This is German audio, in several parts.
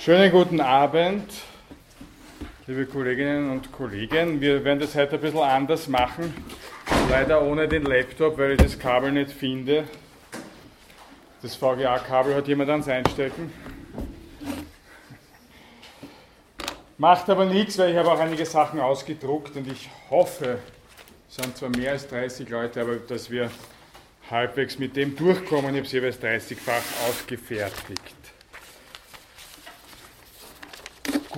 Schönen guten Abend, liebe Kolleginnen und Kollegen. Wir werden das heute ein bisschen anders machen. Leider ohne den Laptop, weil ich das Kabel nicht finde. Das VGA-Kabel hat jemand ans Einstecken. Macht aber nichts, weil ich habe auch einige Sachen ausgedruckt und ich hoffe, es sind zwar mehr als 30 Leute, aber dass wir halbwegs mit dem durchkommen. Ich habe es jeweils 30-fach ausgefertigt.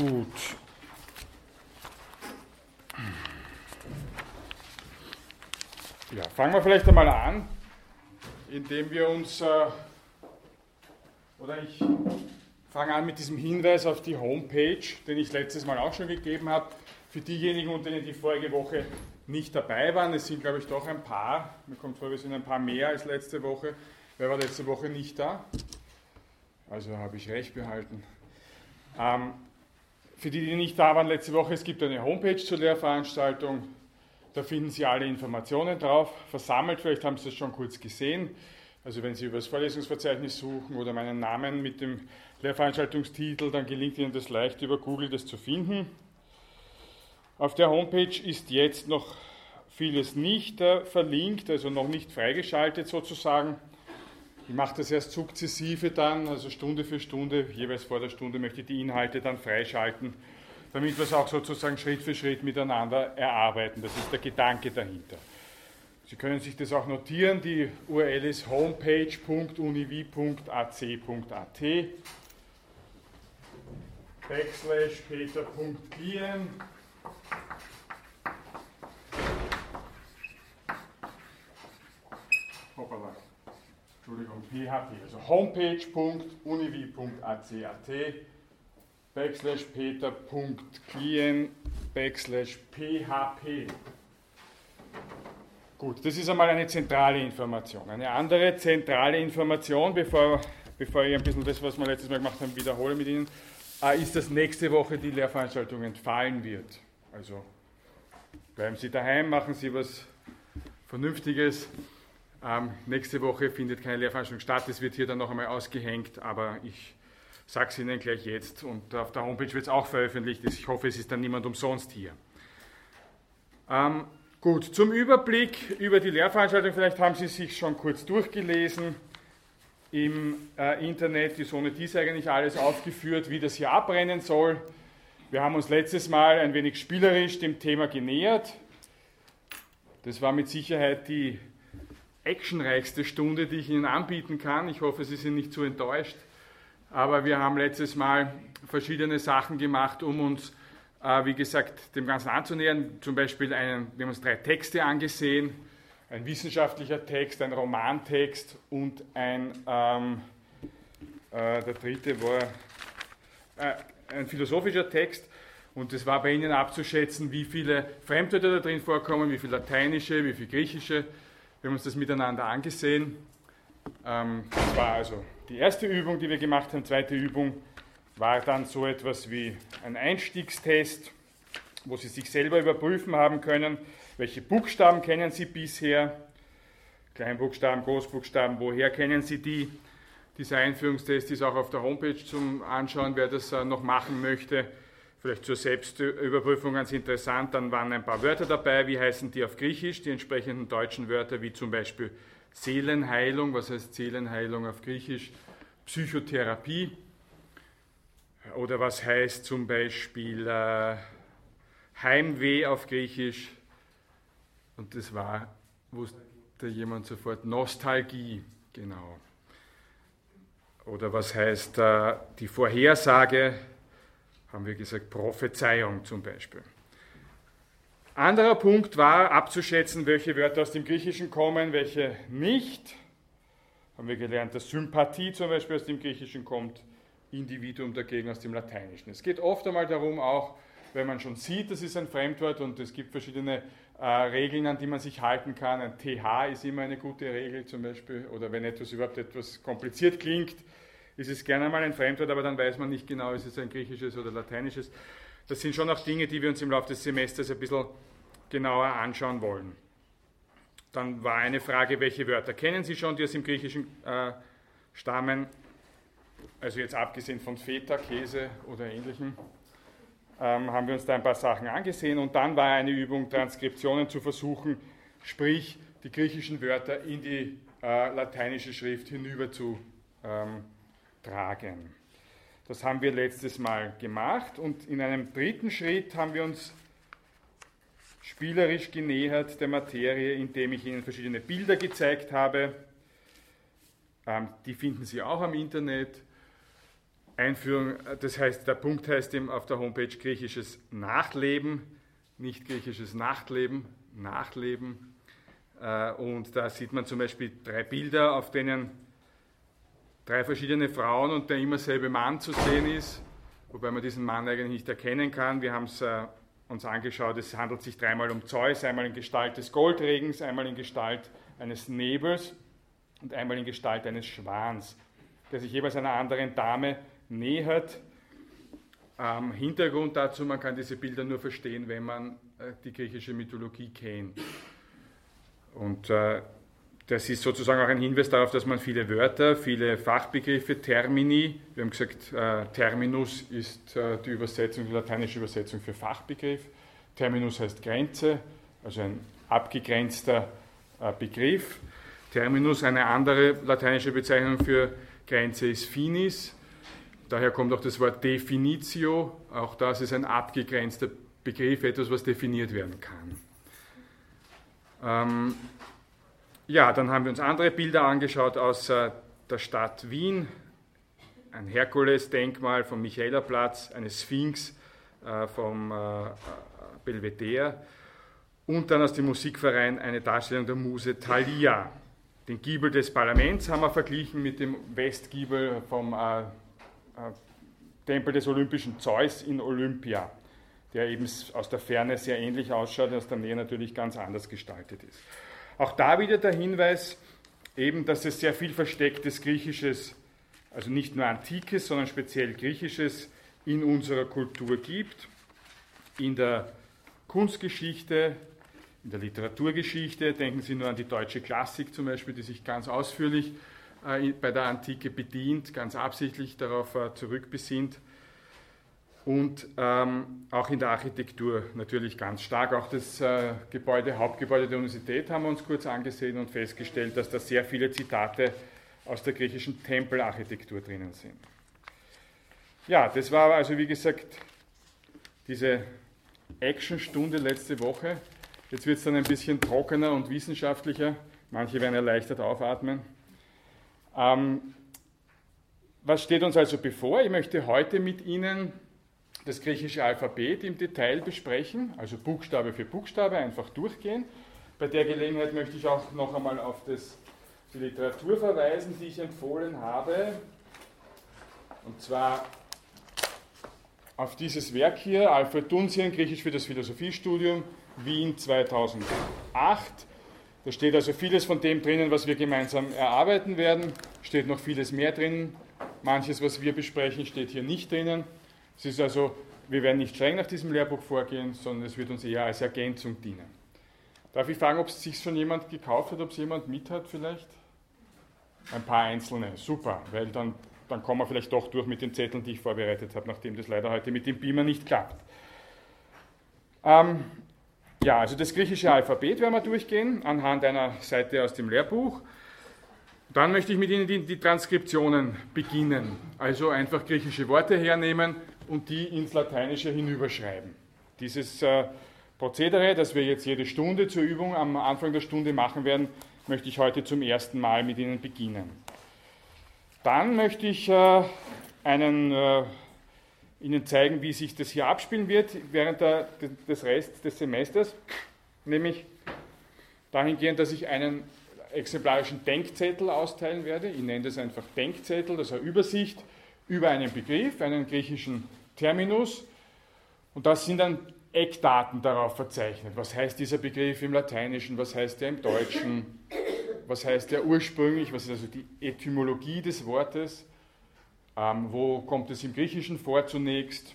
Gut. Ja, fangen wir vielleicht einmal an, indem wir uns, äh, oder ich fange an mit diesem Hinweis auf die Homepage, den ich letztes Mal auch schon gegeben habe. Für diejenigen, unter denen die vorige Woche nicht dabei waren, es sind glaube ich doch ein paar, mir kommt vor, wir sind ein paar mehr als letzte Woche. Wer war letzte Woche nicht da? Also habe ich recht behalten. Ähm, für die, die nicht da waren letzte Woche, es gibt eine Homepage zur Lehrveranstaltung. Da finden Sie alle Informationen drauf, versammelt. Vielleicht haben Sie das schon kurz gesehen. Also wenn Sie über das Vorlesungsverzeichnis suchen oder meinen Namen mit dem Lehrveranstaltungstitel, dann gelingt Ihnen das leicht über Google das zu finden. Auf der Homepage ist jetzt noch vieles nicht äh, verlinkt, also noch nicht freigeschaltet sozusagen. Ich mache das erst sukzessive dann, also Stunde für Stunde, jeweils vor der Stunde möchte ich die Inhalte dann freischalten, damit wir es auch sozusagen Schritt für Schritt miteinander erarbeiten. Das ist der Gedanke dahinter. Sie können sich das auch notieren, die URL ist homepage.univ.ac.at backslash peter.gien Hoppala. Entschuldigung, PHP, also homepage.univi.ac.at backslash peter.clien backslash php. Gut, das ist einmal eine zentrale Information. Eine andere zentrale Information, bevor, bevor ich ein bisschen das, was wir letztes Mal gemacht haben, wiederhole mit Ihnen, äh, ist, dass nächste Woche die Lehrveranstaltung entfallen wird. Also bleiben Sie daheim, machen Sie was Vernünftiges. Ähm, nächste Woche findet keine Lehrveranstaltung statt, es wird hier dann noch einmal ausgehängt, aber ich sage es Ihnen gleich jetzt und auf der Homepage wird es auch veröffentlicht. Ich hoffe, es ist dann niemand umsonst hier. Ähm, gut, zum Überblick über die Lehrveranstaltung, vielleicht haben Sie sich schon kurz durchgelesen. Im äh, Internet ist ohne dies eigentlich alles aufgeführt, wie das hier abrennen soll. Wir haben uns letztes Mal ein wenig spielerisch dem Thema genähert. Das war mit Sicherheit die actionreichste Stunde, die ich Ihnen anbieten kann. Ich hoffe, Sie sind nicht zu enttäuscht. Aber wir haben letztes Mal verschiedene Sachen gemacht, um uns, äh, wie gesagt, dem Ganzen anzunähern. Zum Beispiel, einen, wir haben uns drei Texte angesehen. Ein wissenschaftlicher Text, ein Romantext und ein, ähm, äh, der dritte war äh, ein philosophischer Text. Und es war bei Ihnen abzuschätzen, wie viele Fremdwörter da drin vorkommen, wie viele lateinische, wie viele griechische. Wir haben uns das miteinander angesehen. Ähm, das war also die erste Übung, die wir gemacht haben. Zweite Übung war dann so etwas wie ein Einstiegstest, wo Sie sich selber überprüfen haben können, welche Buchstaben kennen Sie bisher, Kleinbuchstaben, Großbuchstaben, woher kennen Sie die. Dieser Einführungstest ist auch auf der Homepage zum Anschauen, wer das äh, noch machen möchte. Vielleicht zur Selbstüberprüfung ganz interessant, dann waren ein paar Wörter dabei, wie heißen die auf Griechisch, die entsprechenden deutschen Wörter, wie zum Beispiel Seelenheilung, was heißt Seelenheilung auf Griechisch, Psychotherapie, oder was heißt zum Beispiel äh, Heimweh auf Griechisch, und das war, wusste jemand sofort, Nostalgie, genau. Oder was heißt äh, die Vorhersage, haben wir gesagt, Prophezeiung zum Beispiel. Anderer Punkt war abzuschätzen, welche Wörter aus dem Griechischen kommen, welche nicht. Haben wir gelernt, dass Sympathie zum Beispiel aus dem Griechischen kommt, Individuum dagegen aus dem Lateinischen. Es geht oft einmal darum, auch wenn man schon sieht, das ist ein Fremdwort und es gibt verschiedene äh, Regeln, an die man sich halten kann. Ein TH ist immer eine gute Regel zum Beispiel, oder wenn etwas überhaupt etwas kompliziert klingt, ist es gerne mal ein Fremdwort, aber dann weiß man nicht genau, ist es ein griechisches oder lateinisches. Das sind schon auch Dinge, die wir uns im Laufe des Semesters ein bisschen genauer anschauen wollen. Dann war eine Frage, welche Wörter kennen Sie schon, die aus dem Griechischen äh, stammen? also jetzt abgesehen von Feta, Käse oder ähnlichem, ähm, haben wir uns da ein paar Sachen angesehen und dann war eine Übung, Transkriptionen zu versuchen, sprich die griechischen Wörter in die äh, lateinische Schrift hinüber zu ähm, tragen. Das haben wir letztes Mal gemacht und in einem dritten Schritt haben wir uns spielerisch genähert der Materie, indem ich Ihnen verschiedene Bilder gezeigt habe. Ähm, die finden Sie auch am Internet. Einführung, das heißt, der Punkt heißt eben auf der Homepage griechisches Nachleben, nicht griechisches Nachtleben, Nachleben. Äh, und da sieht man zum Beispiel drei Bilder, auf denen drei verschiedene Frauen und der immer selbe Mann zu sehen ist, wobei man diesen Mann eigentlich nicht erkennen kann. Wir haben es äh, uns angeschaut, es handelt sich dreimal um Zeus, einmal in Gestalt des Goldregens, einmal in Gestalt eines Nebels und einmal in Gestalt eines Schwans, der sich jeweils einer anderen Dame nähert. Ähm, Hintergrund dazu, man kann diese Bilder nur verstehen, wenn man äh, die griechische Mythologie kennt. Und äh, das ist sozusagen auch ein Hinweis darauf, dass man viele Wörter, viele Fachbegriffe, Termini, wir haben gesagt, äh, Terminus ist äh, die Übersetzung, die lateinische Übersetzung für Fachbegriff. Terminus heißt Grenze, also ein abgegrenzter äh, Begriff. Terminus, eine andere lateinische Bezeichnung für Grenze ist Finis. Daher kommt auch das Wort Definitio. Auch das ist ein abgegrenzter Begriff, etwas, was definiert werden kann. Ähm, ja, dann haben wir uns andere Bilder angeschaut aus äh, der Stadt Wien. Ein Herkules-Denkmal vom Michaelerplatz, eine Sphinx äh, vom äh, Belvedere und dann aus dem Musikverein eine Darstellung der Muse Thalia. Den Giebel des Parlaments haben wir verglichen mit dem Westgiebel vom Tempel des olympischen Zeus in Olympia, der eben aus der Ferne sehr ähnlich ausschaut und aus der Nähe natürlich ganz anders gestaltet ist. Auch da wieder der Hinweis, eben, dass es sehr viel verstecktes Griechisches, also nicht nur Antikes, sondern speziell Griechisches in unserer Kultur gibt. In der Kunstgeschichte, in der Literaturgeschichte, denken Sie nur an die deutsche Klassik zum Beispiel, die sich ganz ausführlich äh, bei der Antike bedient, ganz absichtlich darauf äh, zurückbesinnt und ähm, auch in der Architektur natürlich ganz stark. Auch das äh, Gebäude, Hauptgebäude der Universität haben wir uns kurz angesehen und festgestellt, dass da sehr viele Zitate aus der griechischen Tempelarchitektur drinnen sind. Ja, das war also wie gesagt diese Actionstunde letzte Woche. Jetzt wird es dann ein bisschen trockener und wissenschaftlicher. Manche werden erleichtert aufatmen. Ähm, was steht uns also bevor? Ich möchte heute mit Ihnen das griechische Alphabet im Detail besprechen, also Buchstabe für Buchstabe einfach durchgehen. Bei der Gelegenheit möchte ich auch noch einmal auf das, die Literatur verweisen, die ich empfohlen habe. Und zwar auf dieses Werk hier, Alfred Dunsien, Griechisch für das Philosophiestudium, Wien 2008. Da steht also vieles von dem drinnen, was wir gemeinsam erarbeiten werden. Steht noch vieles mehr drin. Manches, was wir besprechen, steht hier nicht drinnen. Es ist also, wir werden nicht streng nach diesem Lehrbuch vorgehen, sondern es wird uns eher als Ergänzung dienen. Darf ich fragen, ob es sich schon jemand gekauft hat, ob es jemand mit hat vielleicht? Ein paar einzelne, super, weil dann, dann kommen wir vielleicht doch durch mit den Zetteln, die ich vorbereitet habe, nachdem das leider heute mit dem Beamer nicht klappt. Ähm, ja, also das griechische Alphabet werden wir durchgehen anhand einer Seite aus dem Lehrbuch. Dann möchte ich mit Ihnen die, die Transkriptionen beginnen. Also einfach griechische Worte hernehmen und die ins Lateinische hinüberschreiben. Dieses äh, Prozedere, das wir jetzt jede Stunde zur Übung am Anfang der Stunde machen werden, möchte ich heute zum ersten Mal mit Ihnen beginnen. Dann möchte ich äh, einen, äh, Ihnen zeigen, wie sich das hier abspielen wird während der, des Rest des Semesters, nämlich dahingehend, dass ich einen exemplarischen Denkzettel austeilen werde. Ich nenne das einfach Denkzettel, das ist eine Übersicht über einen Begriff, einen griechischen Terminus. Und das sind dann Eckdaten darauf verzeichnet. Was heißt dieser Begriff im Lateinischen? Was heißt er im Deutschen? Was heißt er ursprünglich? Was ist also die Etymologie des Wortes? Ähm, wo kommt es im Griechischen vor zunächst?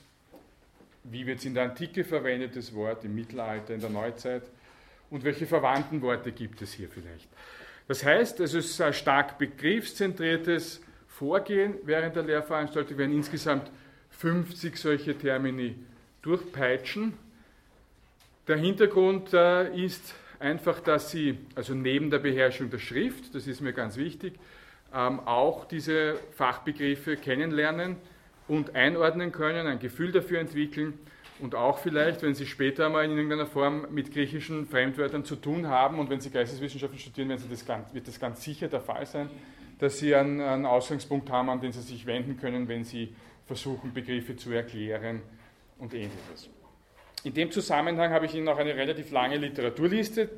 Wie wird es in der Antike verwendet, das Wort, im Mittelalter, in der Neuzeit? Und welche verwandten Worte gibt es hier vielleicht? Das heißt, es ist ein stark begriffszentriertes vorgehen während der Lehrveranstaltung. Werden insgesamt 50 solche Termini durchpeitschen. Der Hintergrund äh, ist einfach, dass Sie, also neben der Beherrschung der Schrift, das ist mir ganz wichtig, ähm, auch diese Fachbegriffe kennenlernen und einordnen können, ein Gefühl dafür entwickeln und auch vielleicht, wenn Sie später mal in irgendeiner Form mit griechischen Fremdwörtern zu tun haben und wenn Sie Geisteswissenschaften studieren, werden Sie das ganz, wird das ganz sicher der Fall sein, dass Sie einen, einen Ausgangspunkt haben, an den Sie sich wenden können, wenn Sie versuchen, Begriffe zu erklären und ähnliches. In dem Zusammenhang habe ich Ihnen noch eine relativ lange Literaturliste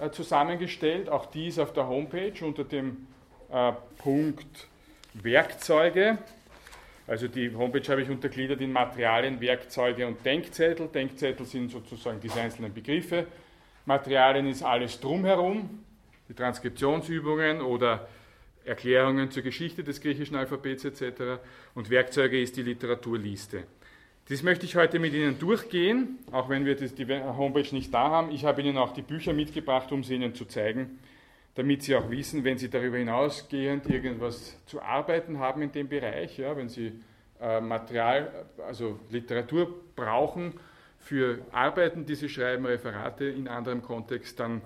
äh, zusammengestellt. Auch die ist auf der Homepage unter dem äh, Punkt Werkzeuge. Also die Homepage habe ich untergliedert in Materialien, Werkzeuge und Denkzettel. Denkzettel sind sozusagen diese einzelnen Begriffe. Materialien ist alles drumherum, die Transkriptionsübungen oder Erklärungen zur Geschichte des griechischen Alphabets etc. Und Werkzeuge ist die Literaturliste. Das möchte ich heute mit Ihnen durchgehen, auch wenn wir die Homepage nicht da haben. Ich habe Ihnen auch die Bücher mitgebracht, um sie Ihnen zu zeigen, damit Sie auch wissen, wenn Sie darüber hinausgehend irgendwas zu arbeiten haben in dem Bereich, ja, wenn Sie äh, Material, also Literatur brauchen für Arbeiten, die Sie schreiben, Referate in anderem Kontext, dann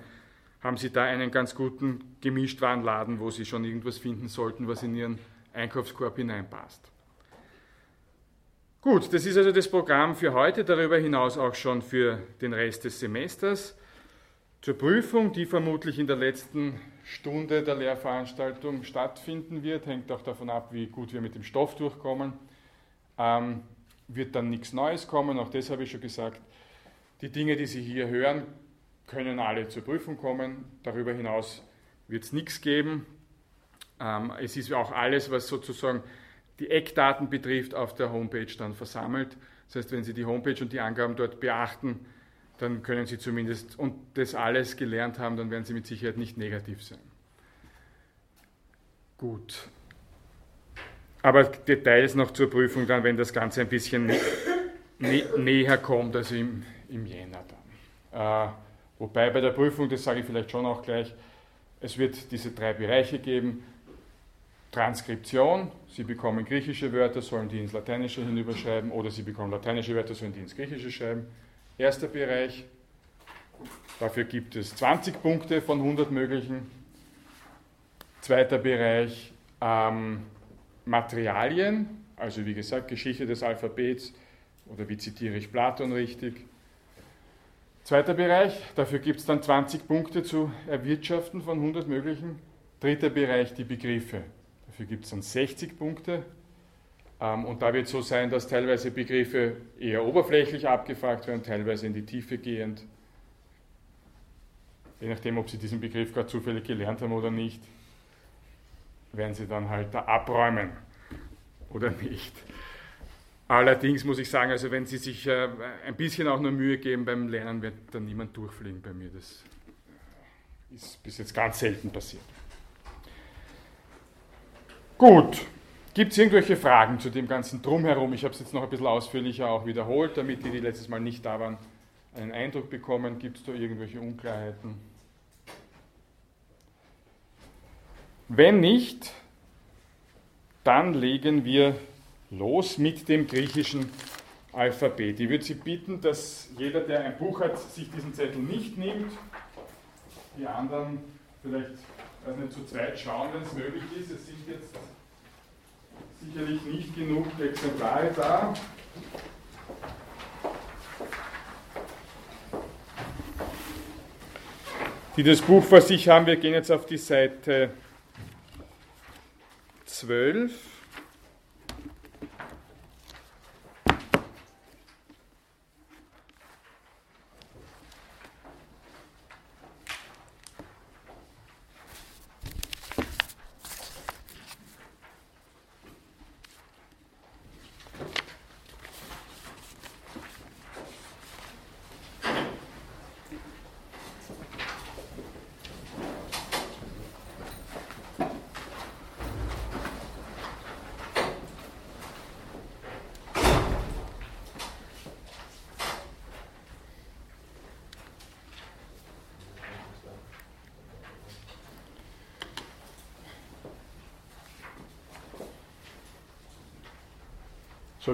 haben Sie da einen ganz guten Gemischtwarenladen, wo Sie schon irgendwas finden sollten, was in Ihren Einkaufskorb hineinpasst. Gut, das ist also das Programm für heute, darüber hinaus auch schon für den Rest des Semesters. Zur Prüfung, die vermutlich in der letzten Stunde der Lehrveranstaltung stattfinden wird, hängt auch davon ab, wie gut wir mit dem Stoff durchkommen. Ähm, wird dann nichts Neues kommen, auch das habe ich schon gesagt. Die Dinge, die Sie hier hören, können alle zur Prüfung kommen. Darüber hinaus wird es nichts geben. Ähm, es ist auch alles, was sozusagen die Eckdaten betrifft, auf der Homepage dann versammelt. Das heißt, wenn Sie die Homepage und die Angaben dort beachten, dann können Sie zumindest und das alles gelernt haben, dann werden Sie mit Sicherheit nicht negativ sein. Gut. Aber Details noch zur Prüfung dann, wenn das Ganze ein bisschen nä näher kommt, also im, im Jänner dann. Äh, wobei bei der Prüfung, das sage ich vielleicht schon auch gleich, es wird diese drei Bereiche geben. Transkription, Sie bekommen griechische Wörter, sollen die ins Lateinische hinüberschreiben oder Sie bekommen lateinische Wörter, sollen die ins Griechische schreiben. Erster Bereich, dafür gibt es 20 Punkte von 100 möglichen. Zweiter Bereich, ähm, Materialien, also wie gesagt, Geschichte des Alphabets oder wie zitiere ich Platon richtig. Zweiter Bereich, dafür gibt es dann 20 Punkte zu erwirtschaften von 100 möglichen. Dritter Bereich, die Begriffe. Dafür gibt es dann 60 Punkte. Ähm, und da wird es so sein, dass teilweise Begriffe eher oberflächlich abgefragt werden, teilweise in die Tiefe gehend. Je nachdem, ob Sie diesen Begriff gerade zufällig gelernt haben oder nicht, werden Sie dann halt da abräumen oder nicht. Allerdings muss ich sagen, also wenn Sie sich äh, ein bisschen auch nur Mühe geben beim Lernen, wird dann niemand durchfliegen bei mir. Das ist bis jetzt ganz selten passiert. Gut, gibt es irgendwelche Fragen zu dem ganzen Drumherum? Ich habe es jetzt noch ein bisschen ausführlicher auch wiederholt, damit die, die letztes Mal nicht da waren, einen Eindruck bekommen. Gibt es da irgendwelche Unklarheiten? Wenn nicht, dann legen wir los mit dem griechischen Alphabet. Ich würde Sie bitten, dass jeder, der ein Buch hat, sich diesen Zettel nicht nimmt. Die anderen vielleicht also nicht zu zweit schauen, wenn es möglich ist. Es sind jetzt sicherlich nicht genug Exemplare da. Die das Buch vor sich haben, wir gehen jetzt auf die Seite 12.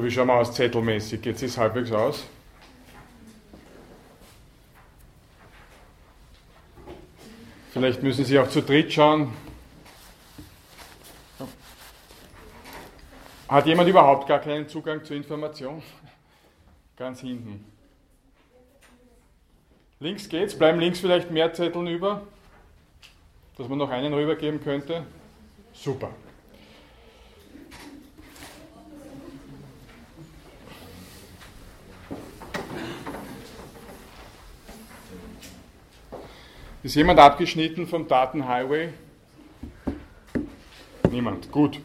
wie schauen wir aus zettelmäßig? Geht es halbwegs aus? Vielleicht müssen Sie auch zu dritt schauen. Hat jemand überhaupt gar keinen Zugang zur Information? Ganz hinten. Links geht's. Bleiben links vielleicht mehr Zetteln über, dass man noch einen rübergeben könnte. Super. Ist jemand abgeschnitten vom Datenhighway? Niemand. Gut.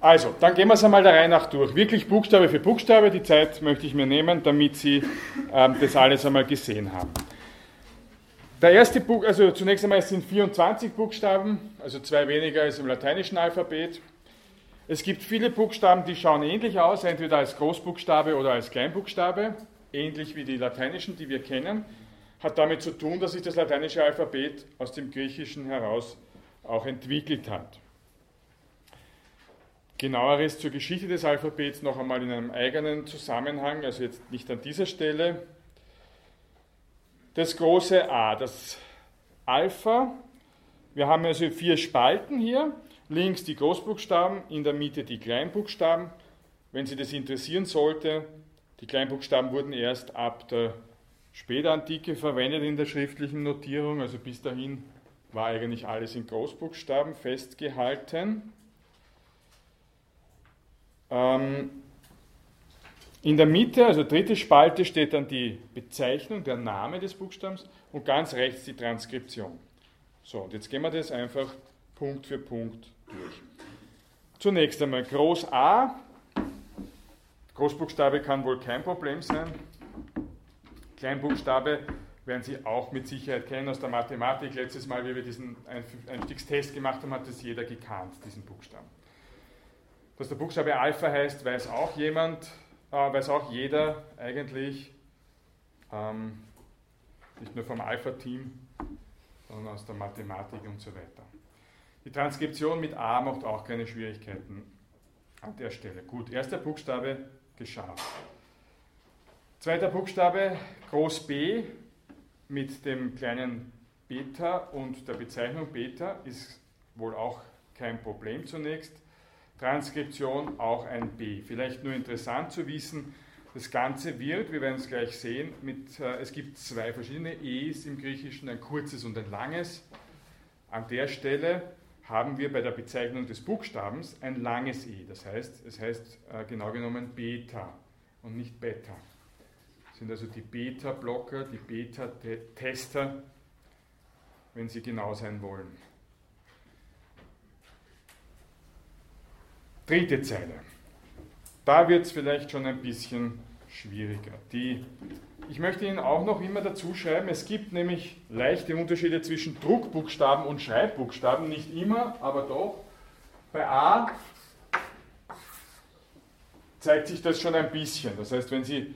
Also, dann gehen wir es einmal der Reihe nach durch. Wirklich Buchstabe für Buchstabe. Die Zeit möchte ich mir nehmen, damit Sie ähm, das alles einmal gesehen haben. Der erste Buch, also zunächst einmal es sind 24 Buchstaben, also zwei weniger als im lateinischen Alphabet. Es gibt viele Buchstaben, die schauen ähnlich aus, entweder als Großbuchstabe oder als Kleinbuchstabe, ähnlich wie die lateinischen, die wir kennen. Hat damit zu tun, dass sich das lateinische Alphabet aus dem Griechischen heraus auch entwickelt hat. Genaueres zur Geschichte des Alphabets noch einmal in einem eigenen Zusammenhang, also jetzt nicht an dieser Stelle. Das große A, das Alpha. Wir haben also vier Spalten hier. Links die Großbuchstaben, in der Mitte die Kleinbuchstaben. Wenn Sie das interessieren sollte, die Kleinbuchstaben wurden erst ab der Spätantike verwendet in der schriftlichen Notierung, also bis dahin war eigentlich alles in Großbuchstaben festgehalten. Ähm, in der Mitte, also dritte Spalte, steht dann die Bezeichnung, der Name des Buchstabens und ganz rechts die Transkription. So, und jetzt gehen wir das einfach Punkt für Punkt durch. Zunächst einmal Groß A. Großbuchstabe kann wohl kein Problem sein. Kleinbuchstabe werden Sie auch mit Sicherheit kennen aus der Mathematik. Letztes Mal, wie wir diesen Einstiegstest gemacht haben, hat das jeder gekannt, diesen Buchstaben. Dass der Buchstabe Alpha heißt, weiß auch jemand, äh, weiß auch jeder eigentlich, ähm, nicht nur vom Alpha-Team, sondern aus der Mathematik und so weiter. Die Transkription mit A macht auch keine Schwierigkeiten an der Stelle. Gut, erster Buchstabe geschafft. Zweiter Buchstabe, groß B mit dem kleinen Beta und der Bezeichnung Beta ist wohl auch kein Problem zunächst. Transkription auch ein B. Vielleicht nur interessant zu wissen, das Ganze wird, wir werden es gleich sehen, mit, äh, es gibt zwei verschiedene E's im Griechischen, ein kurzes und ein langes. An der Stelle haben wir bei der Bezeichnung des Buchstabens ein langes E. Das heißt, es heißt äh, genau genommen Beta und nicht Beta. Sind also die Beta-Blocker, die Beta-Tester, wenn Sie genau sein wollen. Dritte Zeile. Da wird es vielleicht schon ein bisschen schwieriger. Die, ich möchte Ihnen auch noch immer dazu schreiben, es gibt nämlich leichte Unterschiede zwischen Druckbuchstaben und Schreibbuchstaben, nicht immer, aber doch. Bei A zeigt sich das schon ein bisschen. Das heißt, wenn Sie,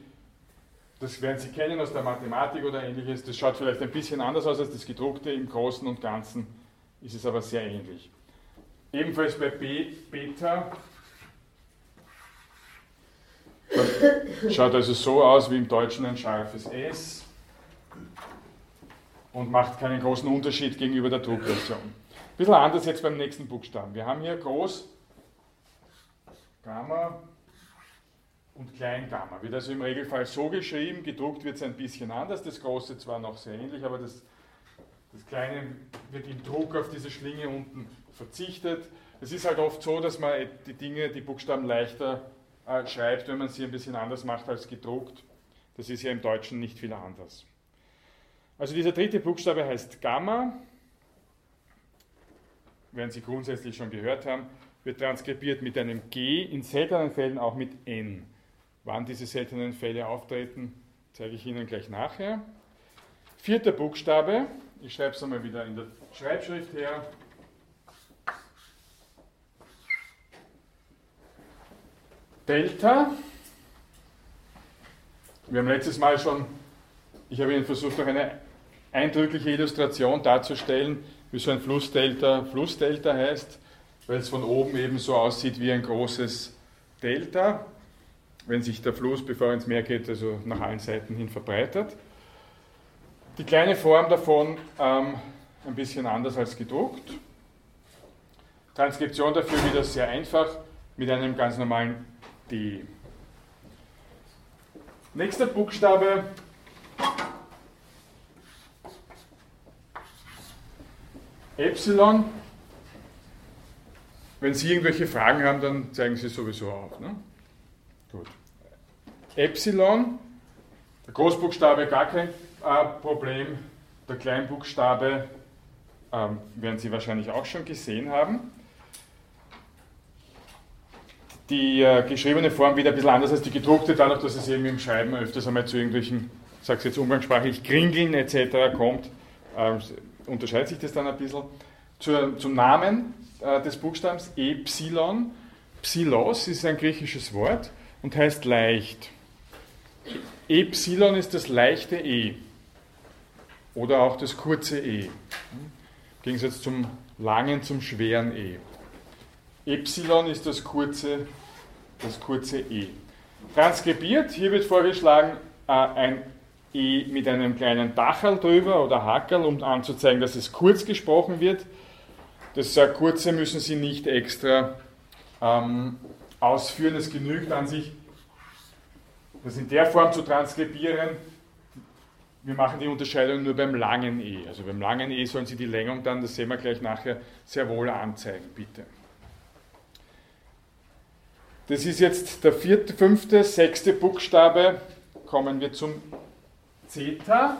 das werden Sie kennen aus der Mathematik oder ähnliches, das schaut vielleicht ein bisschen anders aus als das gedruckte, im Großen und Ganzen ist es aber sehr ähnlich. Ebenfalls bei B, Beta. Schaut also so aus wie im Deutschen ein scharfes S und macht keinen großen Unterschied gegenüber der Druckversion. Ein bisschen anders jetzt beim nächsten Buchstaben. Wir haben hier groß Gamma und klein Gamma. Wird also im Regelfall so geschrieben, gedruckt wird es ein bisschen anders, das große zwar noch sehr ähnlich, aber das, das kleine wird im Druck auf diese Schlinge unten verzichtet. Es ist halt oft so, dass man die Dinge, die Buchstaben leichter äh, schreibt, wenn man sie ein bisschen anders macht als gedruckt. Das ist ja im Deutschen nicht viel anders. Also dieser dritte Buchstabe heißt Gamma, werden Sie grundsätzlich schon gehört haben, wird transkribiert mit einem G, in seltenen Fällen auch mit N. Wann diese seltenen Fälle auftreten, zeige ich Ihnen gleich nachher. Vierter Buchstabe, ich schreibe es einmal wieder in der Schreibschrift her, Delta. Wir haben letztes Mal schon, ich habe Ihnen versucht, noch eine eindrückliche Illustration darzustellen, wie so ein Flussdelta Flussdelta heißt, weil es von oben eben so aussieht wie ein großes Delta, wenn sich der Fluss, bevor er ins Meer geht, also nach allen Seiten hin verbreitert. Die kleine Form davon ähm, ein bisschen anders als gedruckt. Transkription dafür wieder sehr einfach mit einem ganz normalen D. Nächster Buchstabe Epsilon. Wenn Sie irgendwelche Fragen haben, dann zeigen Sie sowieso auf. Ne? Gut. Epsilon, der Großbuchstabe gar kein äh, Problem, der Kleinbuchstabe ähm, werden Sie wahrscheinlich auch schon gesehen haben. Die äh, geschriebene Form wieder ein bisschen anders als die gedruckte, dadurch, dass es eben im Schreiben öfters einmal zu irgendwelchen, es jetzt umgangssprachlich, Kringeln etc. kommt, äh, unterscheidet sich das dann ein bisschen. Zur, zum Namen äh, des Buchstabens Epsilon. Psilos ist ein griechisches Wort und heißt leicht. Epsilon ist das leichte E oder auch das kurze E. Im Gegensatz zum langen, zum schweren E. Epsilon ist das kurze, das kurze E. Transkribiert, hier wird vorgeschlagen äh, ein E mit einem kleinen Dachel drüber oder Hackerl, um anzuzeigen, dass es kurz gesprochen wird. Das Kurze müssen Sie nicht extra ähm, ausführen, es genügt an sich, das in der Form zu transkribieren. Wir machen die Unterscheidung nur beim langen E. Also beim langen E sollen Sie die Längung dann, das sehen wir gleich nachher, sehr wohl anzeigen, bitte. Das ist jetzt der vierte, fünfte, sechste Buchstabe. Kommen wir zum Zeta.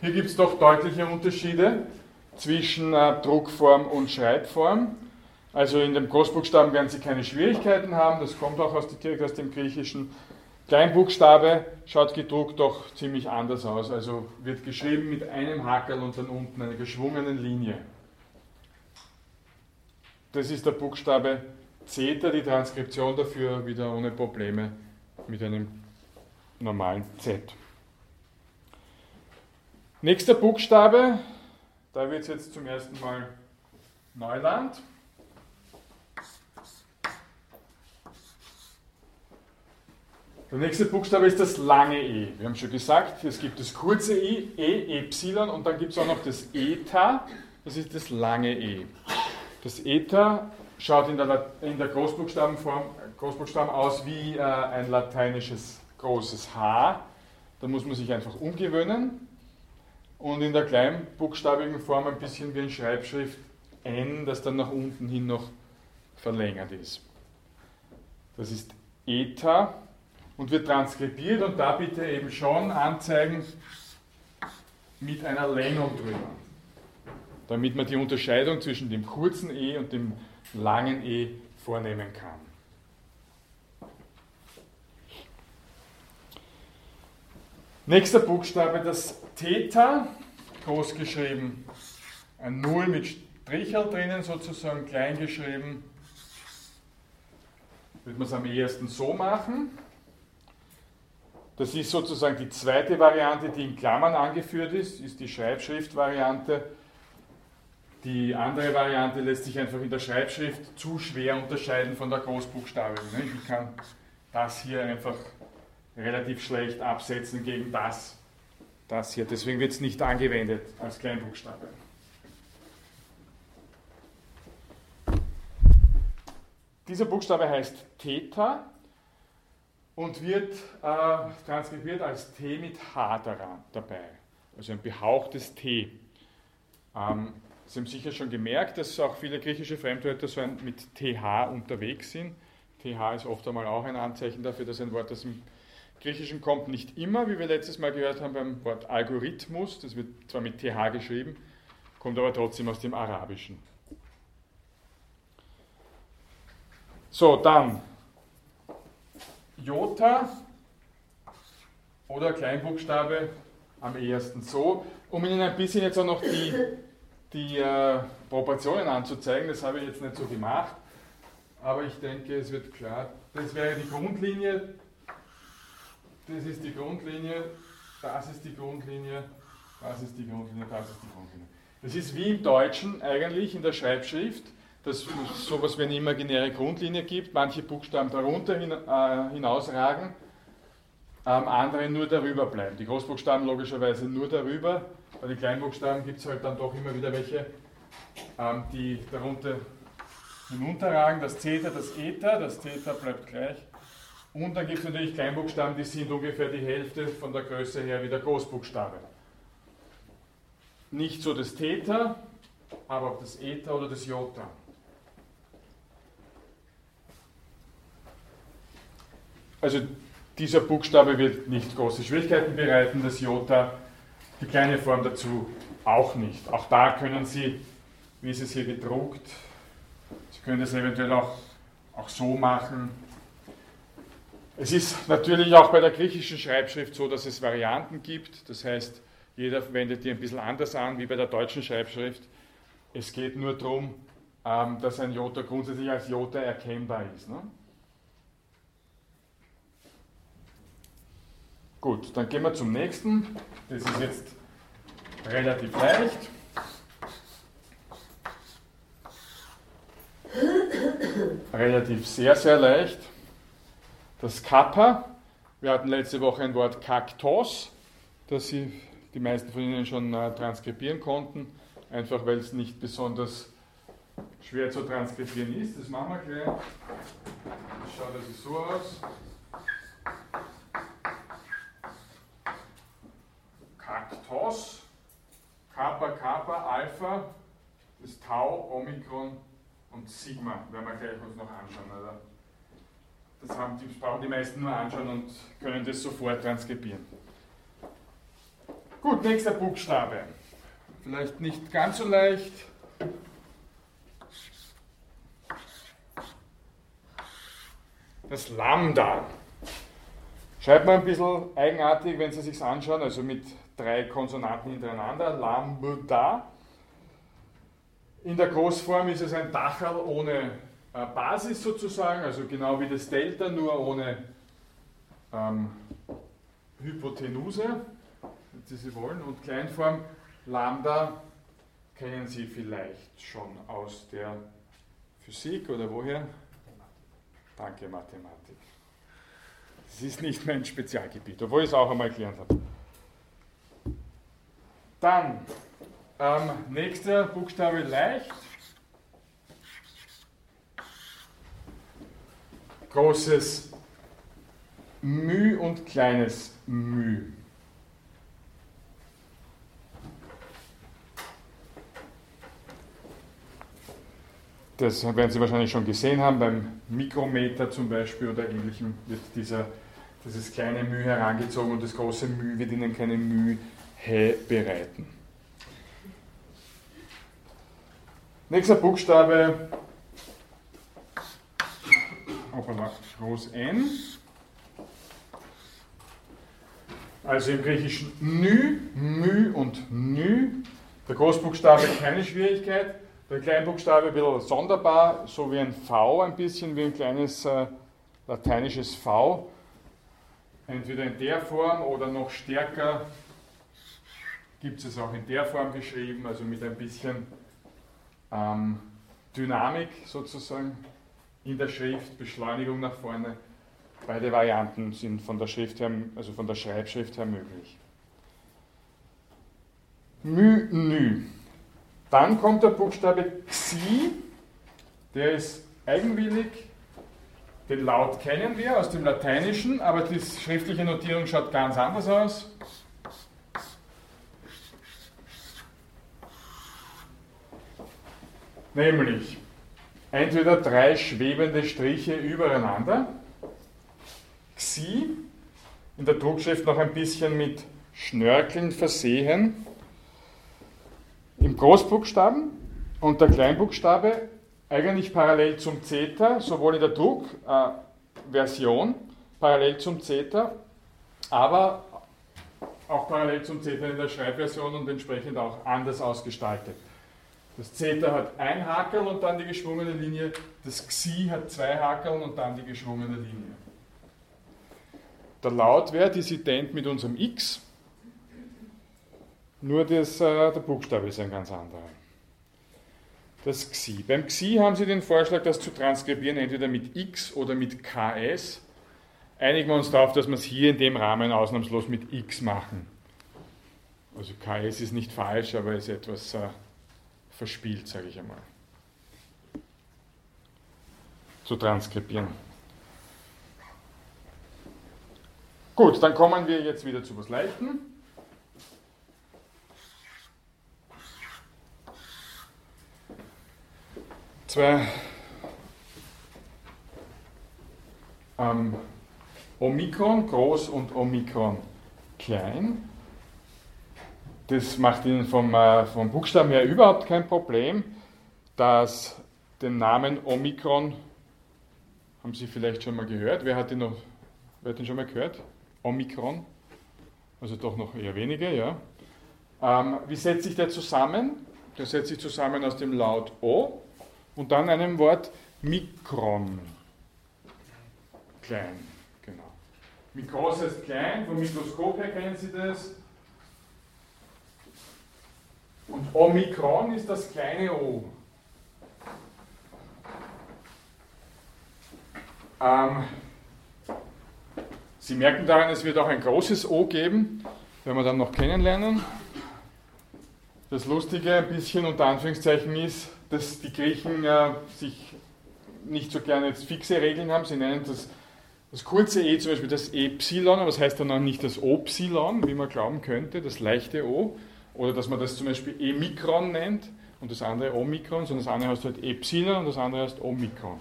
Hier gibt es doch deutliche Unterschiede zwischen äh, Druckform und Schreibform. Also in dem Großbuchstaben werden Sie keine Schwierigkeiten haben, das kommt auch aus, direkt aus dem Griechischen. Kleinbuchstabe schaut gedruckt doch ziemlich anders aus, also wird geschrieben mit einem Hackerl und dann unten einer geschwungenen Linie. Das ist der Buchstabe Zeta, die Transkription dafür wieder ohne Probleme mit einem normalen Z. Nächster Buchstabe, da wird es jetzt zum ersten Mal Neuland. Der nächste Buchstabe ist das lange E. Wir haben schon gesagt, es gibt das kurze E, E, Epsilon und dann gibt es auch noch das Eta, das ist das lange E. Das Eta schaut in der, in der Großbuchstabenform Großbuchstaben aus wie äh, ein lateinisches großes H. Da muss man sich einfach umgewöhnen. Und in der kleinbuchstabigen Form ein bisschen wie ein Schreibschrift N, das dann nach unten hin noch verlängert ist. Das ist Eta und wird transkribiert und da bitte eben schon anzeigen mit einer Längung drüber, damit man die Unterscheidung zwischen dem kurzen E und dem langen E vornehmen kann. Nächster Buchstabe, das Theta, groß geschrieben, ein Null mit Strichel drinnen, sozusagen klein geschrieben. Würde man es am ehesten so machen. Das ist sozusagen die zweite Variante, die in Klammern angeführt ist, ist die Schreibschriftvariante. Die andere Variante lässt sich einfach in der Schreibschrift zu schwer unterscheiden von der Großbuchstabigen. Ich kann das hier einfach relativ schlecht absetzen gegen das, das hier. Deswegen wird es nicht angewendet als Kleinbuchstabe. Dieser Buchstabe heißt Theta und wird äh, transkribiert als T mit H daran, dabei. Also ein behauchtes T. Ähm, Sie haben sicher schon gemerkt, dass auch viele griechische Fremdwörter so ein, mit TH unterwegs sind. TH ist oft einmal auch ein Anzeichen dafür, dass ein Wort aus dem Griechischen kommt. Nicht immer, wie wir letztes Mal gehört haben beim Wort Algorithmus. Das wird zwar mit TH geschrieben, kommt aber trotzdem aus dem Arabischen. So, dann Jota oder Kleinbuchstabe am ehesten so. Um Ihnen ein bisschen jetzt auch noch die, die äh, Proportionen anzuzeigen, das habe ich jetzt nicht so gemacht, aber ich denke, es wird klar. Das wäre die Grundlinie, das ist die Grundlinie, das ist die Grundlinie, das ist die Grundlinie, das ist die Grundlinie. Das ist wie im Deutschen eigentlich in der Schreibschrift, dass es sowas wie eine imaginäre Grundlinie gibt, manche Buchstaben darunter hin, äh, hinausragen, ähm, andere nur darüber bleiben. Die Großbuchstaben logischerweise nur darüber, bei den Kleinbuchstaben gibt es halt dann doch immer wieder welche, ähm, die darunter hinunterragen. Das Zeta, das Eta, das Theta bleibt gleich. Und dann gibt es natürlich Kleinbuchstaben, die sind ungefähr die Hälfte von der Größe her wie der Großbuchstabe. Nicht so das Theta, aber auch das Eta oder das Jota. Also dieser Buchstabe wird nicht große Schwierigkeiten bereiten, das Jota, die kleine Form dazu auch nicht. Auch da können Sie, wie ist es hier gedruckt, Sie können das eventuell auch, auch so machen. Es ist natürlich auch bei der griechischen Schreibschrift so, dass es Varianten gibt. Das heißt, jeder wendet die ein bisschen anders an wie bei der deutschen Schreibschrift. Es geht nur darum, ähm, dass ein Jota grundsätzlich als Jota erkennbar ist. Ne? Gut, dann gehen wir zum nächsten. Das ist jetzt relativ leicht. Relativ sehr, sehr leicht. Das Kappa. Wir hatten letzte Woche ein Wort Kaktos, das Sie, die meisten von Ihnen schon äh, transkribieren konnten, einfach weil es nicht besonders schwer zu transkribieren ist. Das machen wir gleich. Das schaut also so aus. Kaktos, Kappa, Kappa, Alpha, das Tau, Omikron und Sigma. Werden wir gleich uns noch anschauen. Oder? Das, haben, das brauchen die meisten nur anschauen und können das sofort transkribieren. Gut, nächster Buchstabe. Vielleicht nicht ganz so leicht. Das Lambda. Schreibt man ein bisschen eigenartig, wenn Sie sich anschauen, also mit drei Konsonanten hintereinander. Lambda. In der Großform ist es ein Dachel ohne Basis sozusagen, also genau wie das Delta, nur ohne ähm, Hypotenuse, wenn Sie wollen. Und Kleinform Lambda kennen Sie vielleicht schon aus der Physik oder woher? Danke, Mathematik. Das ist nicht mein Spezialgebiet, obwohl ich es auch einmal gelernt habe. Dann, ähm, nächster Buchstabe leicht. Großes Mü und kleines Mü. Das werden Sie wahrscheinlich schon gesehen haben, beim Mikrometer zum Beispiel oder ähnlichem wird dieser, dieses kleine Mühe herangezogen und das große Mühe wird Ihnen keine Mühe bereiten. Nächster Buchstabe, hoppala, groß N. Also im Griechischen Nü, Mü und Nü. Der Großbuchstabe keine Schwierigkeit. Der Kleinbuchstabe ein bisschen sonderbar, so wie ein V, ein bisschen wie ein kleines äh, lateinisches V. Entweder in der Form oder noch stärker gibt es auch in der Form geschrieben, also mit ein bisschen ähm, Dynamik sozusagen in der Schrift, Beschleunigung nach vorne. Beide Varianten sind von der Schrift her, also von der Schreibschrift her möglich. Mü, Nü. Dann kommt der Buchstabe Xi, der ist eigenwillig. Den Laut kennen wir aus dem Lateinischen, aber die schriftliche Notierung schaut ganz anders aus. Nämlich entweder drei schwebende Striche übereinander, Xi, in der Druckschrift noch ein bisschen mit Schnörkeln versehen, im Großbuchstaben und der Kleinbuchstabe eigentlich parallel zum Zeta, sowohl in der Druckversion, äh, parallel zum Zeta, aber auch parallel zum Zeta in der Schreibversion und entsprechend auch anders ausgestaltet. Das Zeta hat ein Hakel und dann die geschwungene Linie. Das Xi hat zwei Hakel und dann die geschwungene Linie. Der Lautwert ist ident mit unserem X. nur das, äh, der Buchstabe ist ein ganz anderer. Das Xi. Beim Xi haben Sie den Vorschlag, das zu transkribieren, entweder mit X oder mit KS. Einigen wir uns darauf, dass wir es hier in dem Rahmen ausnahmslos mit X machen. Also KS ist nicht falsch, aber ist etwas äh, verspielt, sage ich einmal. Zu transkribieren. Gut, dann kommen wir jetzt wieder zu was Leichten. Zwei ähm, Omikron groß und Omikron klein. Das macht Ihnen vom, äh, vom Buchstaben her überhaupt kein Problem, dass den Namen Omikron, haben Sie vielleicht schon mal gehört, wer hat den, noch, wer hat den schon mal gehört? Omikron, also doch noch eher wenige, ja. Ähm, wie setzt sich der zusammen? Der setzt sich zusammen aus dem Laut O und dann einem Wort Mikron. Klein, genau. Mikros heißt klein, vom Mikroskop her kennen Sie das. Und Omikron ist das kleine O. Ähm, Sie merken daran, es wird auch ein großes O geben, wenn wir dann noch kennenlernen. Das Lustige ein bisschen unter Anführungszeichen ist, dass die Griechen äh, sich nicht so gerne jetzt fixe Regeln haben. Sie nennen das, das kurze E zum Beispiel das Epsilon, aber das heißt dann auch nicht das Opsilon, wie man glauben könnte, das leichte O. Oder dass man das zum Beispiel E-Mikron nennt und das andere Omikron, sondern das eine heißt halt Epsilon und das andere heißt Omikron.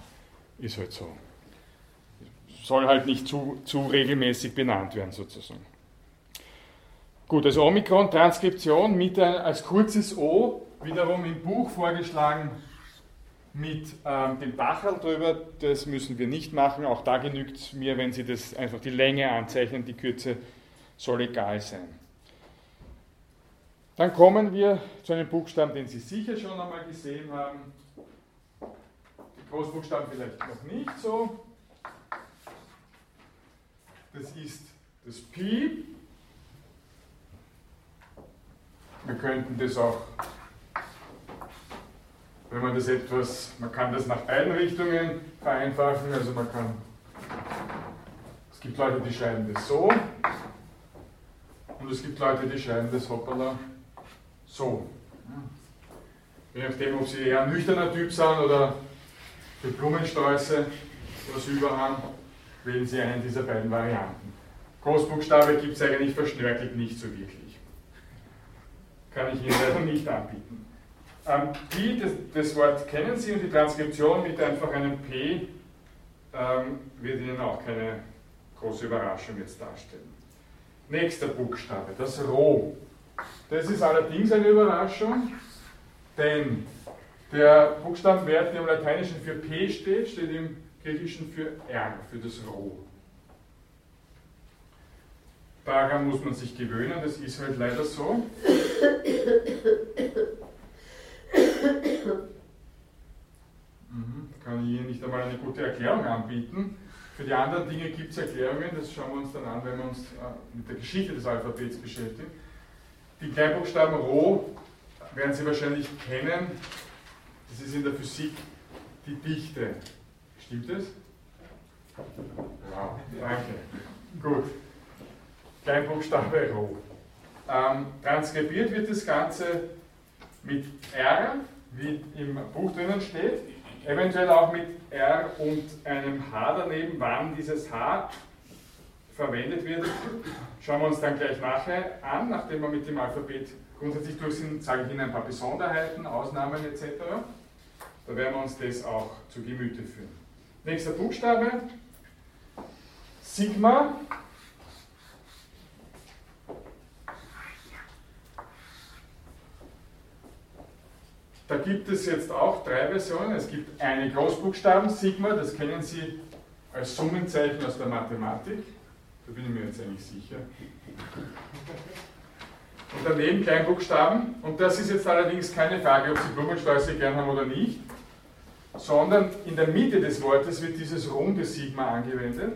Ist halt so soll halt nicht zu, zu regelmäßig benannt werden sozusagen. Gut, also Omikron-Transkription mit ein, als kurzes O, wiederum im Buch vorgeschlagen mit ähm, dem Dachel drüber, das müssen wir nicht machen, auch da genügt es mir, wenn Sie das einfach die Länge anzeichnen, die Kürze soll egal sein. Dann kommen wir zu einem Buchstaben, den Sie sicher schon einmal gesehen haben. Die Großbuchstaben vielleicht noch nicht so das ist das Pi. Wir könnten das auch, wenn man das etwas, man kann das nach beiden Richtungen vereinfachen, also man kann, es gibt Leute, die schreiben das so und es gibt Leute, die schreiben das hoppala so. Je nachdem, ob sie eher ein nüchterner Typ sind oder für Blumensträuße was über haben wählen Sie einen dieser beiden Varianten. Großbuchstabe gibt es eigentlich verschnörkelt nicht so wirklich. Kann ich Ihnen leider nicht anbieten. Ähm, die, das, das, Wort kennen Sie und die Transkription mit einfach einem P ähm, wird Ihnen auch keine große Überraschung jetzt darstellen. Nächster Buchstabe, das Rho. Das ist allerdings eine Überraschung, denn der Buchstabenwert, der im Lateinischen für P steht, steht im Griechischen für R, für das Roh. Daran muss man sich gewöhnen, das ist halt leider so. Mhm, kann ich Ihnen nicht einmal eine gute Erklärung anbieten. Für die anderen Dinge gibt es Erklärungen, das schauen wir uns dann an, wenn wir uns äh, mit der Geschichte des Alphabets beschäftigen. Die Kleinbuchstaben Rho werden Sie wahrscheinlich kennen. Das ist in der Physik die Dichte. Stimmt es? Wow, danke. Gut. Kleinbuchstabe Rho. Ähm, transkribiert wird das Ganze mit R, wie im Buch drinnen steht, eventuell auch mit R und einem H daneben. Wann dieses H verwendet wird, schauen wir uns dann gleich nachher an, nachdem wir mit dem Alphabet grundsätzlich durch sind, sage ich Ihnen ein paar Besonderheiten, Ausnahmen etc. Da werden wir uns das auch zu Gemüte führen. Nächster Buchstabe. Sigma. Da gibt es jetzt auch drei Versionen. Es gibt eine Großbuchstaben, Sigma, das kennen Sie als Summenzeichen aus der Mathematik. Da bin ich mir jetzt eigentlich sicher. Und daneben Kleinbuchstaben. Und das ist jetzt allerdings keine Frage, ob Sie Blumensträuße gern haben oder nicht sondern in der Mitte des Wortes wird dieses runde Sigma angewendet.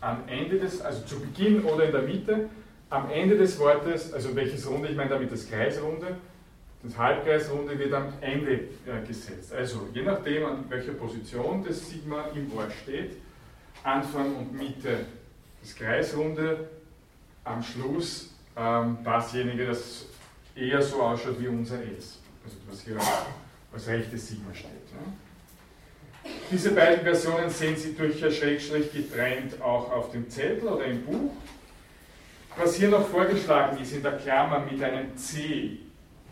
Am Ende des, also zu Beginn oder in der Mitte, am Ende des Wortes, also welches Runde, ich meine damit das Kreisrunde, das Halbkreisrunde wird am Ende äh, gesetzt. Also je nachdem, an welcher Position das Sigma im Wort steht, Anfang und Mitte das Kreisrunde, am Schluss ähm, dasjenige, das eher so ausschaut wie unser S. Also was hier als rechtes Sigma steht. Ja. Diese beiden Versionen sehen Sie durch ein Schrägstrich getrennt auch auf dem Zettel oder im Buch. Was hier noch vorgeschlagen ist in der Klammer mit einem C,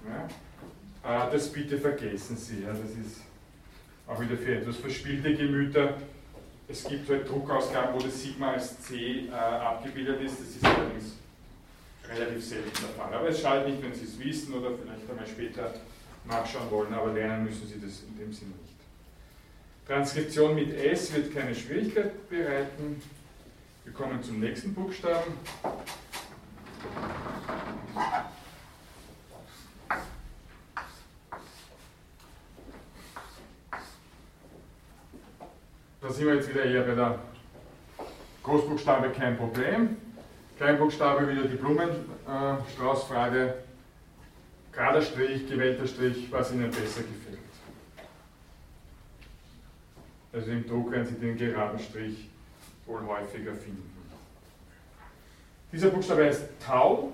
ja, äh, das bitte vergessen Sie. Ja, das ist auch wieder für etwas verspielte Gemüter. Es gibt halt Druckausgaben, wo das Sigma als C äh, abgebildet ist. Das ist allerdings relativ selten der Fall. Aber es schadet nicht, wenn Sie es wissen oder vielleicht einmal später nachschauen wollen, aber lernen müssen Sie das in dem Sinne nicht. Transkription mit S wird keine Schwierigkeit bereiten. Wir kommen zum nächsten Buchstaben. Da sind wir jetzt wieder eher bei der Großbuchstabe kein Problem. Kleinbuchstabe wieder die Blumenstraußfrage. Gerader Strich, gewählter Strich, was Ihnen besser gefällt. Also im Druck werden Sie den geraden Strich wohl häufiger finden. Dieser Buchstabe heißt Tau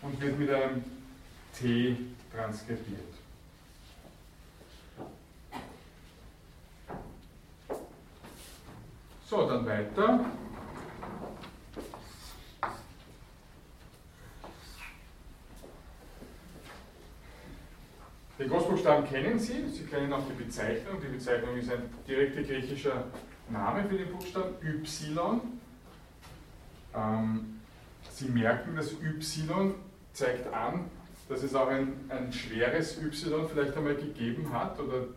und wird mit einem T transkribiert. So, dann weiter. Den Großbuchstaben kennen Sie, Sie kennen auch die Bezeichnung. Die Bezeichnung ist ein direkter griechischer Name für den Buchstaben Y. Ähm, Sie merken, das Y zeigt an, dass es auch ein, ein schweres Y vielleicht einmal gegeben hat. Oder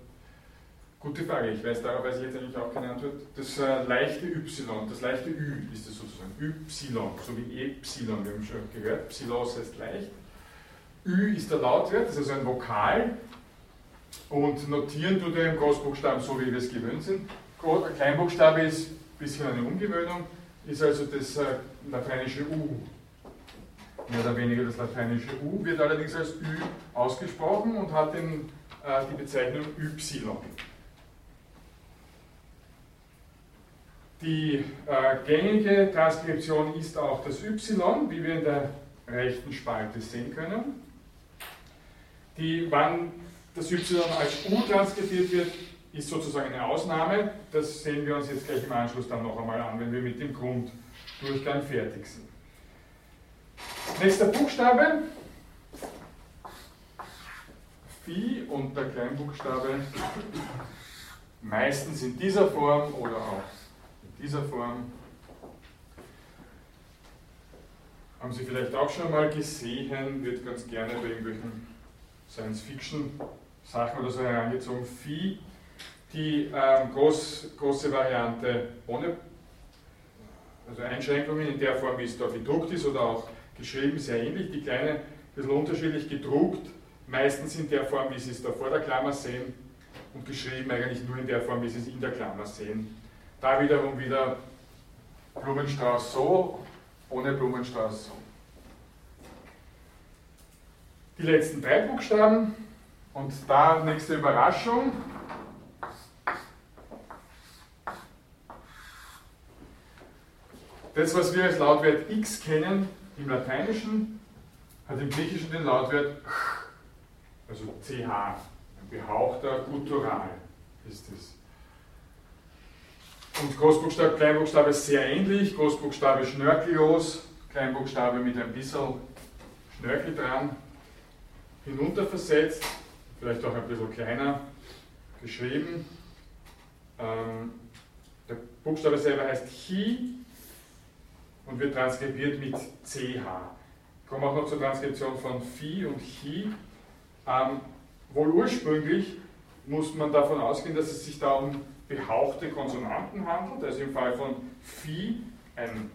gute Frage, ich weiß, darauf weiß ich jetzt eigentlich auch keine Antwort. Das äh, leichte Y, das leichte Ü ist es sozusagen. Y, so wie Epsilon, wir haben schon gehört. Psilos heißt leicht. Ü ist der Lautwert, das ist also ein Vokal. Und notieren tut er im Großbuchstaben so, wie wir es gewöhnt sind. Kleinbuchstabe ist ein bisschen eine Umgewöhnung, ist also das äh, lateinische U. Mehr oder weniger das lateinische U, wird allerdings als Ü ausgesprochen und hat den, äh, die Bezeichnung Y. Die äh, gängige Transkription ist auch das Y, wie wir in der rechten Spalte sehen können. Die, wann das Y als U transkribiert wird, ist sozusagen eine Ausnahme. Das sehen wir uns jetzt gleich im Anschluss dann noch einmal an, wenn wir mit dem Grunddurchgang fertig sind. Nächster Buchstabe. Phi und der Kleinbuchstabe meistens in dieser Form oder auch dieser Form. Haben Sie vielleicht auch schon mal gesehen, wird ganz gerne bei irgendwelchen Science-Fiction-Sachen oder so herangezogen. Phi die ähm, groß, große Variante ohne also Einschränkungen in der Form, wie es dort gedruckt ist oder auch geschrieben, sehr ähnlich. Die kleine, ein bisschen unterschiedlich gedruckt, meistens in der Form, wie Sie es da vor der Klammer sehen und geschrieben eigentlich nur in der Form, wie Sie es in der Klammer sehen. Da wiederum wieder Blumenstrauß so, ohne Blumenstrauß so. Die letzten drei Buchstaben und da nächste Überraschung. Das, was wir als Lautwert x kennen im Lateinischen, hat im Griechischen den Lautwert ch, also ch, ein behauchter Guttural ist es. Und Großbuchstabe, Kleinbuchstabe ist sehr ähnlich. Großbuchstabe schnörkellos, Kleinbuchstabe mit ein bisschen Schnörkel dran, hinunterversetzt, vielleicht auch ein bisschen kleiner geschrieben. Ähm, der Buchstabe selber heißt Chi, und wird transkribiert mit CH. Ich komme auch noch zur Transkription von Phi und Chi. Ähm, wohl ursprünglich muss man davon ausgehen, dass es sich da um behauchte Konsonanten handelt, also im Fall von Phi ein,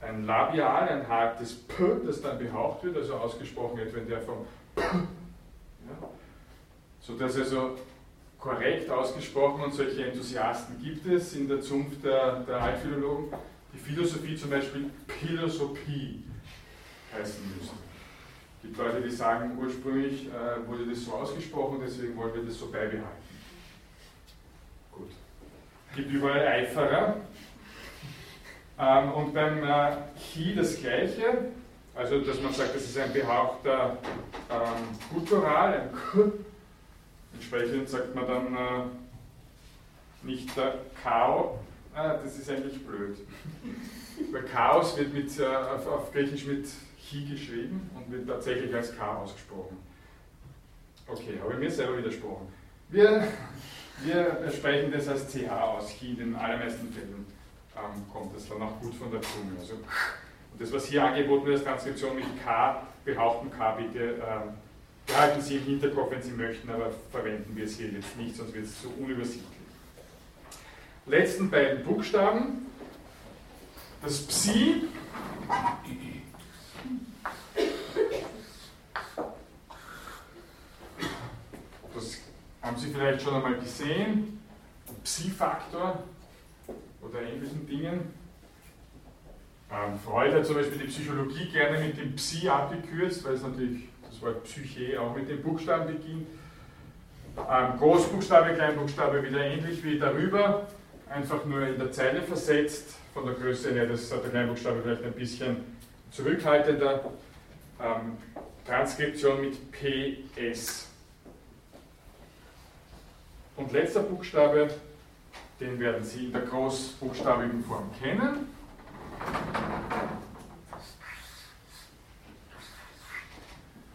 ein Labial, ein hartes P, das dann behaucht wird, also ausgesprochen etwa in der Form P. Ja, sodass also korrekt ausgesprochen und solche Enthusiasten gibt es in der Zunft der, der Altphilologen die Philosophie zum Beispiel Philosophie heißen müsste. Es gibt Leute, die sagen, ursprünglich äh, wurde das so ausgesprochen, deswegen wollen wir das so beibehalten. Gibt überall Eiferer. Ähm, und beim äh, Chi das Gleiche, also dass man sagt, das ist ein behauchter ähm, Guttural, ein K. Entsprechend sagt man dann äh, nicht der Kau, ah, das ist eigentlich blöd. Weil Chaos wird mit, äh, auf, auf, Griechisch mit Chi geschrieben und wird tatsächlich als K ausgesprochen. Okay, habe ich mir selber widersprochen. Wir, wir sprechen das als CH aus, in den allermeisten Fällen ähm, kommt das dann auch gut von der Zunge. Also, und das, was hier angeboten wird als Transkription mit K, behaupten K bitte, ähm, behalten Sie im Hinterkopf, wenn Sie möchten, aber verwenden wir es hier jetzt nicht, sonst wird es zu unübersichtlich. Letzten beiden Buchstaben, das Psi das haben Sie vielleicht schon einmal gesehen, Psi-Faktor oder ähnlichen Dingen. Ähm, Freud hat zum Beispiel die Psychologie gerne mit dem Psi abgekürzt, weil es natürlich das Wort Psyche auch mit dem Buchstaben beginnt. Ähm, Großbuchstabe, Kleinbuchstabe wieder ähnlich wie darüber, einfach nur in der Zeile versetzt. Von der Größe her, das hat der Kleinbuchstabe vielleicht ein bisschen zurückhaltender. Ähm, Transkription mit PS. Und letzter Buchstabe, den werden Sie in der großbuchstabigen Form kennen.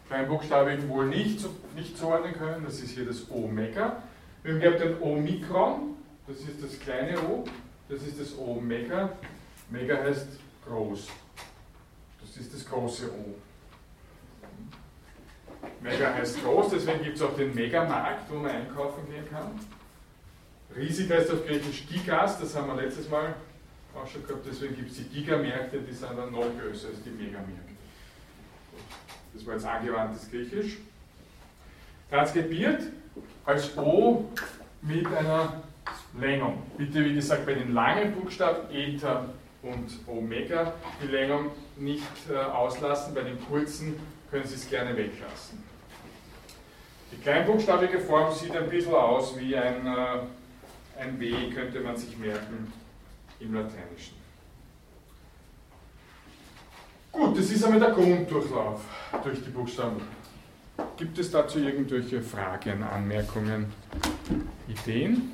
Kleinbuchstabigen wohl nicht, nicht zuordnen können, das ist hier das Omega. Wir haben den Omikron, das ist das kleine O, das ist das Omega. Mega heißt groß. Das ist das große O. Mega heißt groß, deswegen gibt es auch den Megamarkt, wo man einkaufen gehen kann. Riesig heißt auf Griechisch Gigas, das haben wir letztes Mal auch schon gehabt, deswegen gibt es die Gigamärkte, die sind dann noch größer als die Megamärkte. Das war jetzt angewandtes Griechisch. Transkribiert als O mit einer Längung. Bitte, wie gesagt, bei den langen Buchstaben Eta und Omega die Längung nicht äh, auslassen, bei den kurzen können Sie es gerne weglassen. Die kleinbuchstabige Form sieht ein bisschen aus wie ein, äh, ein W, könnte man sich merken im Lateinischen. Gut, das ist einmal der Grunddurchlauf durch die Buchstaben. Gibt es dazu irgendwelche Fragen, Anmerkungen, Ideen?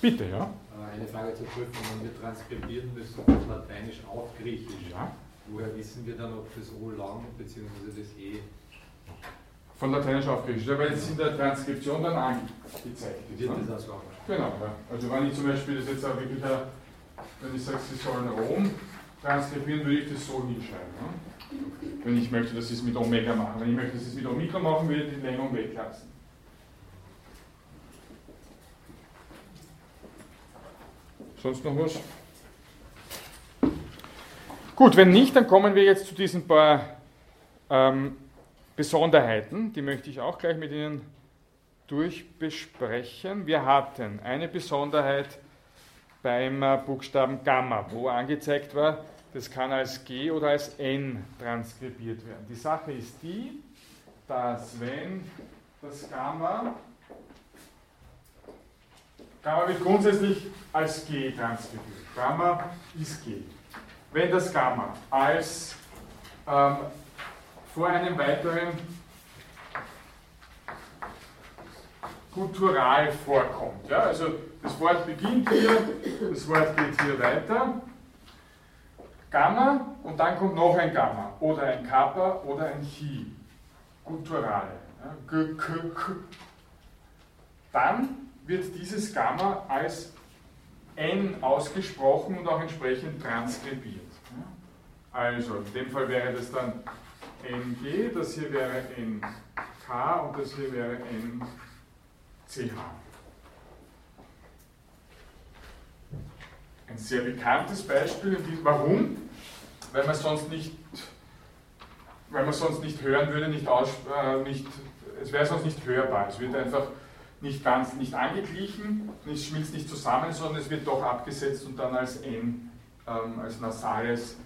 Bitte, ja. Äh, eine Frage zur Prüfung. Wenn wir transkribieren müssen von Lateinisch auf Griechisch, ja. Woher wissen wir dann, ob das O lang bzw. das E von Lateinisch auf Griechisch, weil es in der Transkription dann angezeigt ist. Wird ne? das auch Genau, ja. also wenn ich zum Beispiel das jetzt auch wirklich, wenn ich sage, Sie sollen Rom transkribieren, würde ich das so hinschreiben. Ne? Wenn ich möchte, dass Sie es mit Omega machen. Wenn ich möchte, dass Sie es mit Omikron machen, würde ich die Längung weglassen. Sonst noch was? Gut, wenn nicht, dann kommen wir jetzt zu diesen paar ähm, Besonderheiten. Die möchte ich auch gleich mit Ihnen durchbesprechen. Wir hatten eine Besonderheit beim äh, Buchstaben Gamma, wo angezeigt war, das kann als G oder als N transkribiert werden. Die Sache ist die, dass wenn das Gamma Gamma wird grundsätzlich als G transkribiert. Gamma ist G. Wenn das Gamma als ähm, vor einem weiteren Guttural vorkommt. Ja? Also das Wort beginnt hier, das Wort geht hier weiter. Gamma und dann kommt noch ein Gamma oder ein Kappa oder ein Chi. Gutturale. Ja? G, K, K. Dann wird dieses Gamma als N ausgesprochen und auch entsprechend transkribiert. Also, in dem Fall wäre das dann NG, das hier wäre NK und das hier wäre NCH. Ein sehr bekanntes Beispiel. Warum? Weil man sonst nicht, weil man sonst nicht hören würde, nicht aus, äh, nicht, es wäre sonst nicht hörbar. Es wird einfach nicht ganz, nicht angeglichen, es schmilzt nicht zusammen, sondern es wird doch abgesetzt und dann als N, ähm, als nasales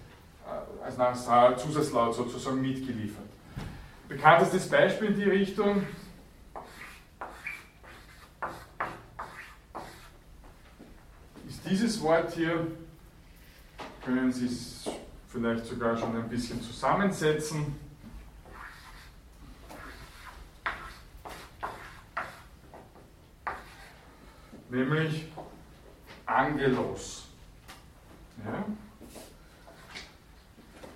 als Nasalzusatzlaut sozusagen mitgeliefert. Bekanntestes Beispiel in die Richtung ist dieses Wort hier, können Sie es vielleicht sogar schon ein bisschen zusammensetzen. Nämlich Angelos. Ja?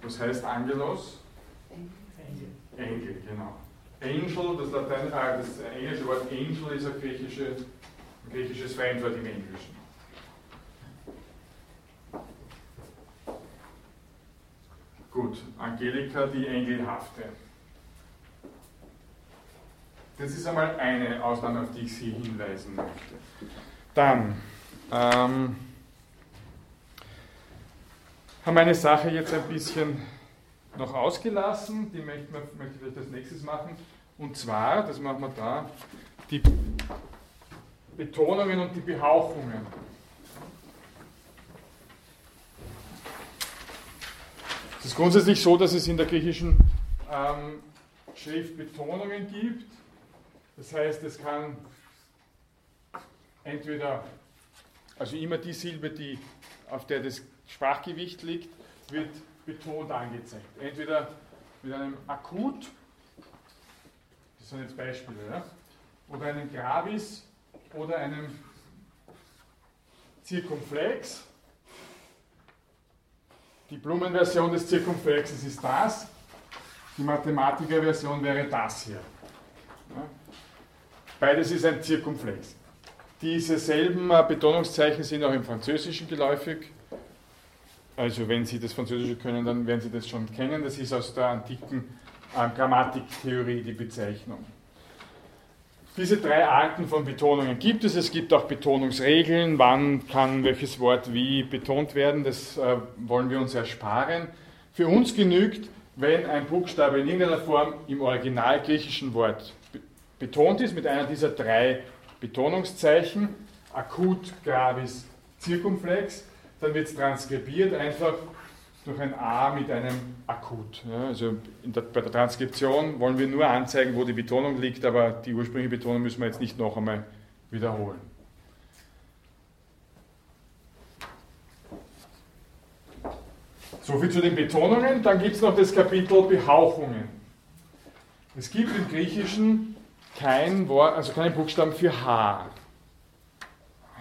Was heißt Angelos? Engel. Engel, genau. Angel, das, Latein, äh, das englische Wort Angel ist ein, griechische, ein griechisches Fremdwort im Englischen. Gut, Angelika, die Engelhafte. Das ist einmal eine Ausnahme, auf die ich Sie hinweisen möchte. Dann ähm, haben eine Sache jetzt ein bisschen noch ausgelassen, die möchte, möchte ich vielleicht als nächstes machen. Und zwar, das machen wir da, die Betonungen und die Behauchungen. Es ist grundsätzlich so, dass es in der griechischen ähm, Schrift Betonungen gibt. Das heißt, es kann entweder, also immer die Silbe, die, auf der das Sprachgewicht liegt, wird betont angezeigt. Entweder mit einem Akut, das sind jetzt Beispiele, ja, oder einem Gravis oder einem Zirkumflex. Die Blumenversion des Zirkumflexes ist das, die Mathematikerversion wäre das hier. Beides ist ein Zirkumflex. Diese selben äh, Betonungszeichen sind auch im Französischen geläufig. Also wenn Sie das Französische können, dann werden Sie das schon kennen. Das ist aus der antiken äh, Grammatiktheorie die Bezeichnung. Diese drei Arten von Betonungen gibt es. Es gibt auch Betonungsregeln, wann kann welches Wort wie betont werden. Das äh, wollen wir uns ersparen. Für uns genügt, wenn ein Buchstabe in irgendeiner Form im original griechischen Wort betont ist mit einer dieser drei Betonungszeichen, akut, gravis, zirkumflex dann wird es transkribiert einfach durch ein A mit einem Akut. Ja, also der, bei der Transkription wollen wir nur anzeigen, wo die Betonung liegt, aber die ursprüngliche Betonung müssen wir jetzt nicht noch einmal wiederholen. Soviel zu den Betonungen. Dann gibt es noch das Kapitel Behauchungen. Es gibt im Griechischen kein Wort, also keinen Buchstaben für H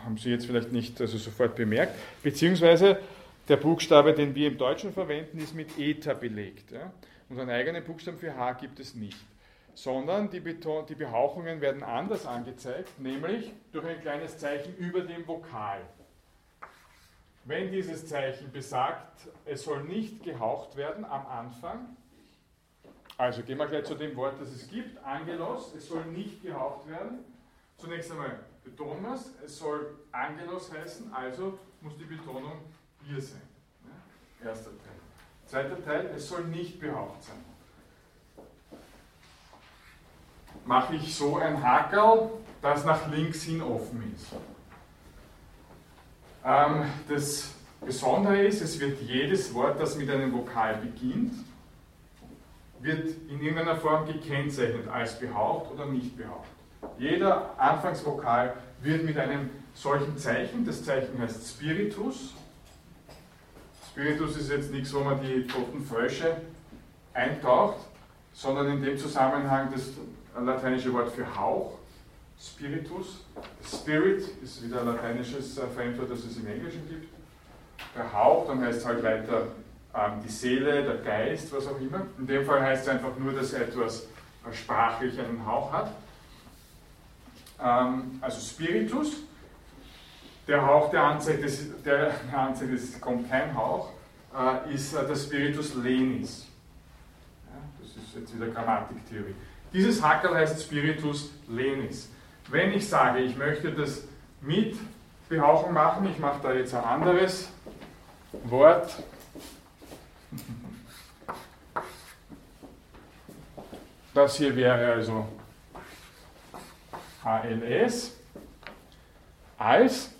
haben Sie jetzt vielleicht nicht also sofort bemerkt, beziehungsweise der Buchstabe, den wir im Deutschen verwenden, ist mit Eta belegt. Ja? Unseren eigenen Buchstaben für H gibt es nicht, sondern die, Beton die Behauchungen werden anders angezeigt, nämlich durch ein kleines Zeichen über dem Vokal. Wenn dieses Zeichen besagt, es soll nicht gehaucht werden am Anfang, also gehen wir gleich zu dem Wort, das es gibt, Angelos, es soll nicht gehaucht werden. Zunächst einmal betonen wir es, es soll Angelos heißen, also muss die Betonung hier sein. Ja? Erster Teil. Zweiter Teil, es soll nicht behaucht sein. Mache ich so ein Hakel, das nach links hin offen ist. Ähm, das Besondere ist, es wird jedes Wort, das mit einem Vokal beginnt, wird in irgendeiner Form gekennzeichnet als behaucht oder nicht behaucht. Jeder Anfangsvokal wird mit einem solchen Zeichen, das Zeichen heißt Spiritus. Spiritus ist jetzt nichts, wo man die toten Frösche eintaucht, sondern in dem Zusammenhang das lateinische Wort für Hauch, Spiritus. Spirit ist wieder ein lateinisches äh, Fremdwort, das es im Englischen gibt. Der Hauch, dann heißt es halt weiter ähm, die Seele, der Geist, was auch immer. In dem Fall heißt es einfach nur, dass etwas äh, sprachlich einen Hauch hat ähm, also Spiritus. Der Hauch, der anzeigt, das, der anzeigt, es kommt kein Hauch, äh, ist äh, der Spiritus lenis. Ja, das ist jetzt wieder Grammatiktheorie. Dieses Hackerl heißt Spiritus lenis. Wenn ich sage, ich möchte das mit Behauchung machen, ich mache da jetzt ein anderes Wort. Das hier wäre also HLS als,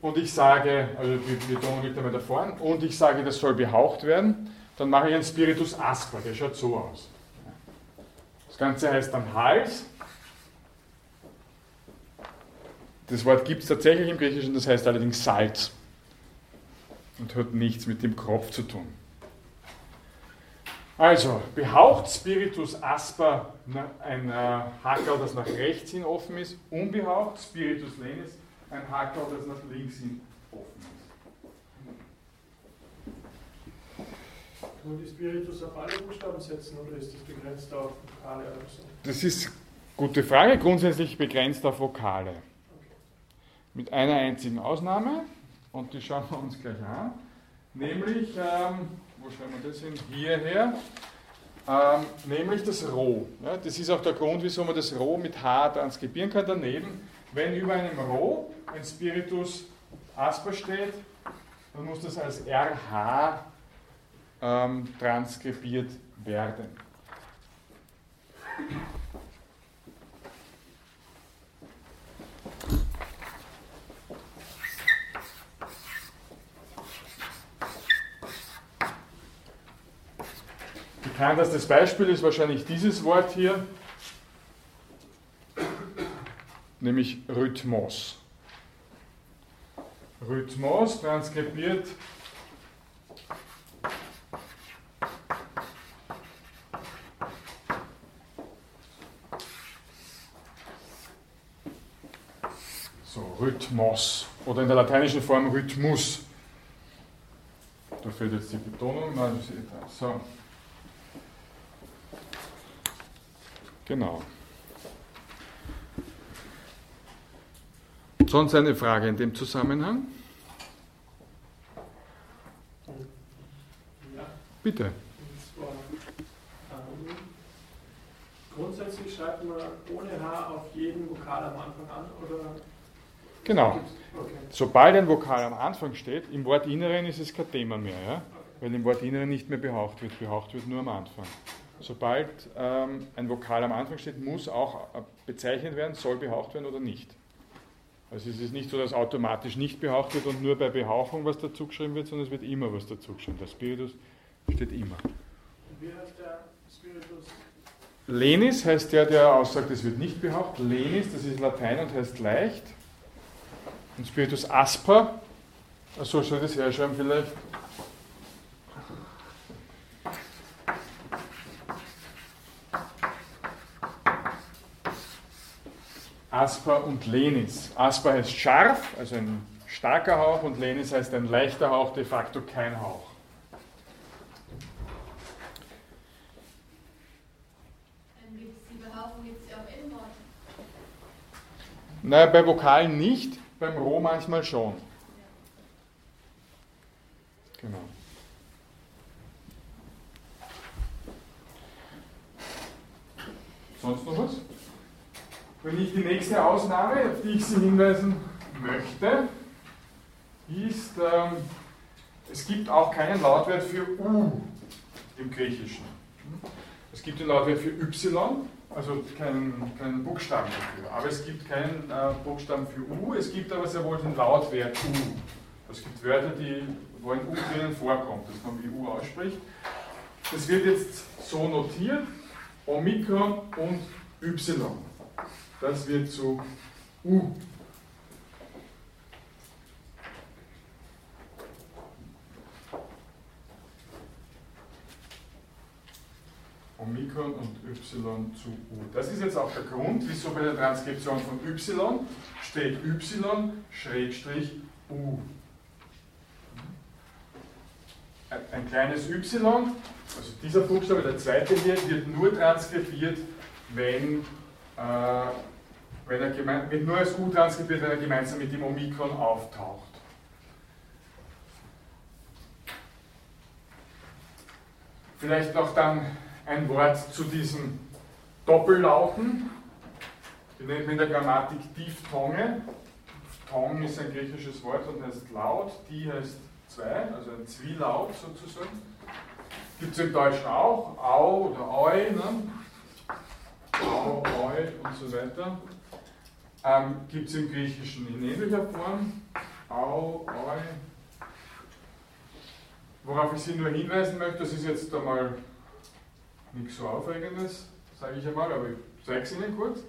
und ich sage, also die Betonung liegt einmal da vorne, und ich sage, das soll behaucht werden, dann mache ich einen Spiritus Asper, der schaut so aus. Das Ganze heißt dann Hals. Das Wort gibt es tatsächlich im Griechischen, das heißt allerdings Salz und hat nichts mit dem Kopf zu tun. Also, behaucht Spiritus Asper ein äh, Hackerl, das nach rechts hin offen ist, unbehaucht Spiritus Lenis ein Hackerl, das nach links hin offen ist. Kann man die Spiritus auf alle Buchstaben setzen oder ist das begrenzt auf Vokale oder so? Das ist eine gute Frage, grundsätzlich begrenzt auf Vokale. Okay. Mit einer einzigen Ausnahme, und die schauen wir uns gleich an, nämlich, ähm, wo schreiben wir das hin? Hierher. Ähm, nämlich das Roh. Ja, das ist auch der Grund, wieso man das Roh mit H transkribieren kann. Daneben, wenn über einem Roh ein Spiritus Asper steht, dann muss das als RH ähm, transkribiert werden. Bekanntestes Beispiel ist wahrscheinlich dieses Wort hier, nämlich Rhythmos. Rhythmos transkribiert so Rhythmos oder in der lateinischen Form Rhythmus. Da fehlt jetzt die Betonung. Nein, so. Genau. Sonst eine Frage in dem Zusammenhang? Ja. Bitte. Zwar, ähm, grundsätzlich schreibt man ohne H auf jeden Vokal am Anfang an, oder? Genau. Okay. Sobald ein Vokal am Anfang steht, im Wortinneren ist es kein Thema mehr, ja? weil im Wortinneren nicht mehr behaucht wird. Behaucht wird nur am Anfang. Sobald ähm, ein Vokal am Anfang steht, muss auch bezeichnet werden, soll behaucht werden oder nicht. Also es ist nicht so, dass automatisch nicht behaucht wird und nur bei Behauchung was dazu geschrieben wird, sondern es wird immer was dazu geschrieben. Der Spiritus steht immer. Wie heißt der Spiritus? Lenis heißt der, der aussagt, es wird nicht behaucht. Lenis, das ist Latein und heißt leicht. Und Spiritus asper, so soll das herschreiben vielleicht. Asper und Lenis. Asper heißt scharf, also ein starker Hauch, und Lenis heißt ein leichter Hauch, de facto kein Hauch. Naja, bei Vokalen nicht, beim Roh manchmal schon. Genau. Sonst noch was? Wenn ich die nächste Ausnahme, auf die ich Sie hinweisen möchte, ist, ähm, es gibt auch keinen Lautwert für U im Griechischen. Es gibt den Lautwert für Y, also keinen, keinen Buchstaben dafür. Aber es gibt keinen äh, Buchstaben für U, es gibt aber sehr wohl den Lautwert U. Es gibt Wörter, die, wo ein U drinnen vorkommt, dass man wie U ausspricht. Das wird jetzt so notiert, Omikron und Y. Das wird zu U. Omikron und Y zu U. Das ist jetzt auch der Grund, wieso bei der Transkription von Y steht Y Schrägstrich U. Ein kleines Y, also dieser Buchstabe, der zweite hier, wird nur transkribiert, wenn äh, wird nur als U transkribiert, wenn er gemeinsam mit dem Omikron auftaucht. Vielleicht noch dann ein Wort zu diesen Doppellauten. Die nennt man in der Grammatik Diphthonge. Tong ist ein griechisches Wort und heißt laut, die heißt zwei, also ein Zwielaut sozusagen. Gibt es im Deutschen auch, au oder oi, ne? au, oi und so weiter. Ähm, Gibt es im Griechischen in ähnlicher Form, Au, Oi. Worauf ich Sie nur hinweisen möchte, das ist jetzt einmal nichts so Aufregendes, sage ich einmal, aber ich zeige es Ihnen kurz.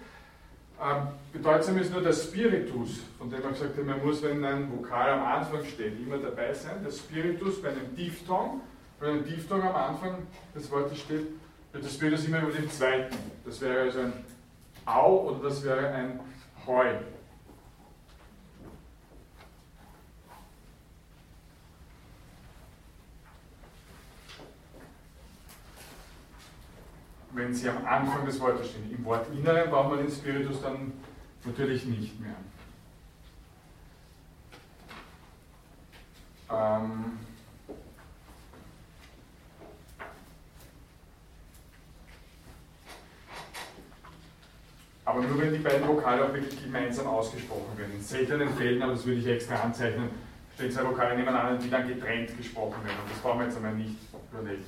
Ähm, bedeutsam ist nur der Spiritus, von dem man gesagt hat, man muss, wenn ein Vokal am Anfang steht, immer dabei sein. Der Spiritus bei einem Diphthong, wenn ein Diphthong am Anfang des Wortes steht, wird der Spiritus immer über den zweiten. Das wäre also ein Au oder das wäre ein Heu. wenn sie am Anfang des Wortes stehen. Im Wortinneren braucht man den Spiritus dann natürlich nicht mehr. Ähm aber nur wenn die beiden Vokale auch wirklich gemeinsam ausgesprochen werden. In seltenen Fällen, aber das würde ich extra anzeichnen, stehen zwei Vokale nebeneinander, die dann getrennt gesprochen werden. Und das brauchen wir jetzt einmal nicht überlegen.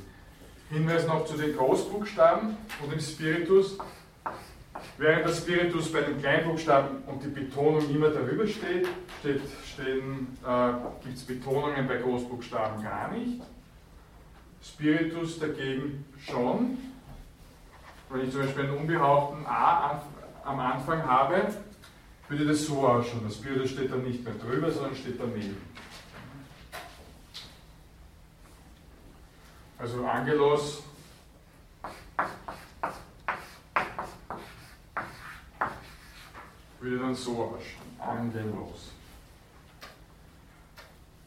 Hinweis noch zu den Großbuchstaben und dem Spiritus. Während der Spiritus bei den Kleinbuchstaben und die Betonung immer darüber steht, steht äh, gibt es Betonungen bei Großbuchstaben gar nicht. Spiritus dagegen schon. Wenn ich zum Beispiel einen unbehauchten A am Anfang habe, würde das so ausschauen. Das Spiritus steht dann nicht mehr drüber, sondern steht daneben. Also Angelos würde dann so ausschauen. Angelos.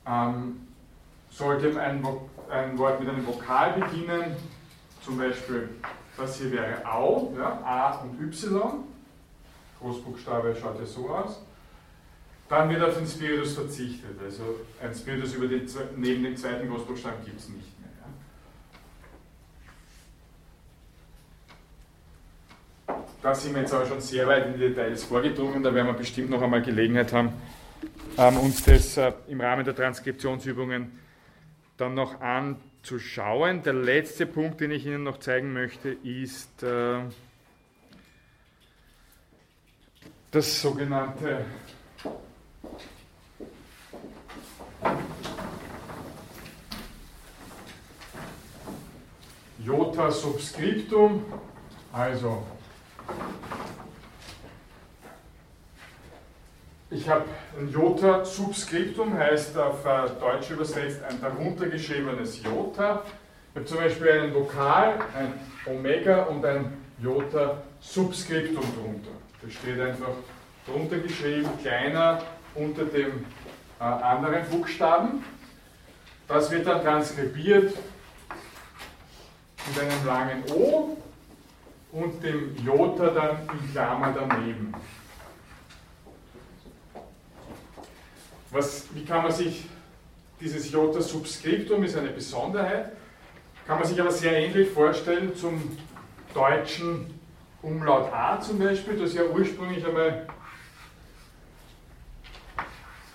Ähm, sollte ein, ein, Wort mit einem Vokal beginnen, zum Beispiel das hier wäre Au, ja, A und Y, Großbuchstabe schaut ja so aus, dann wird auf den Spiritus verzichtet. Also ein Spiritus über den, neben dem zweiten Großbuchstaben gibt es nicht. da sind wir jetzt aber schon sehr weit in die Details vorgedrungen, da werden wir bestimmt noch einmal Gelegenheit haben, ähm, uns das äh, im Rahmen der Transkriptionsübungen dann noch anzuschauen. Der letzte Punkt, den ich Ihnen noch zeigen möchte, ist äh, das sogenannte Jota Subscriptum, also ich habe ein Jota Subscriptum, heißt auf äh, Deutsch übersetzt ein darunter geschriebenes Jota. Ich habe zum Beispiel einen Vokal, ein Omega und ein Jota Subscriptum drunter. Das steht einfach drunter geschrieben, kleiner unter dem äh, anderen Buchstaben. Das wird dann transkribiert mit einem langen O und dem Jota dann in Klammer daneben. Was, wie kann man sich dieses Jota Subscriptum ist eine Besonderheit, kann man sich aber sehr ähnlich vorstellen zum deutschen Umlaut A zum Beispiel, das ja ursprünglich einmal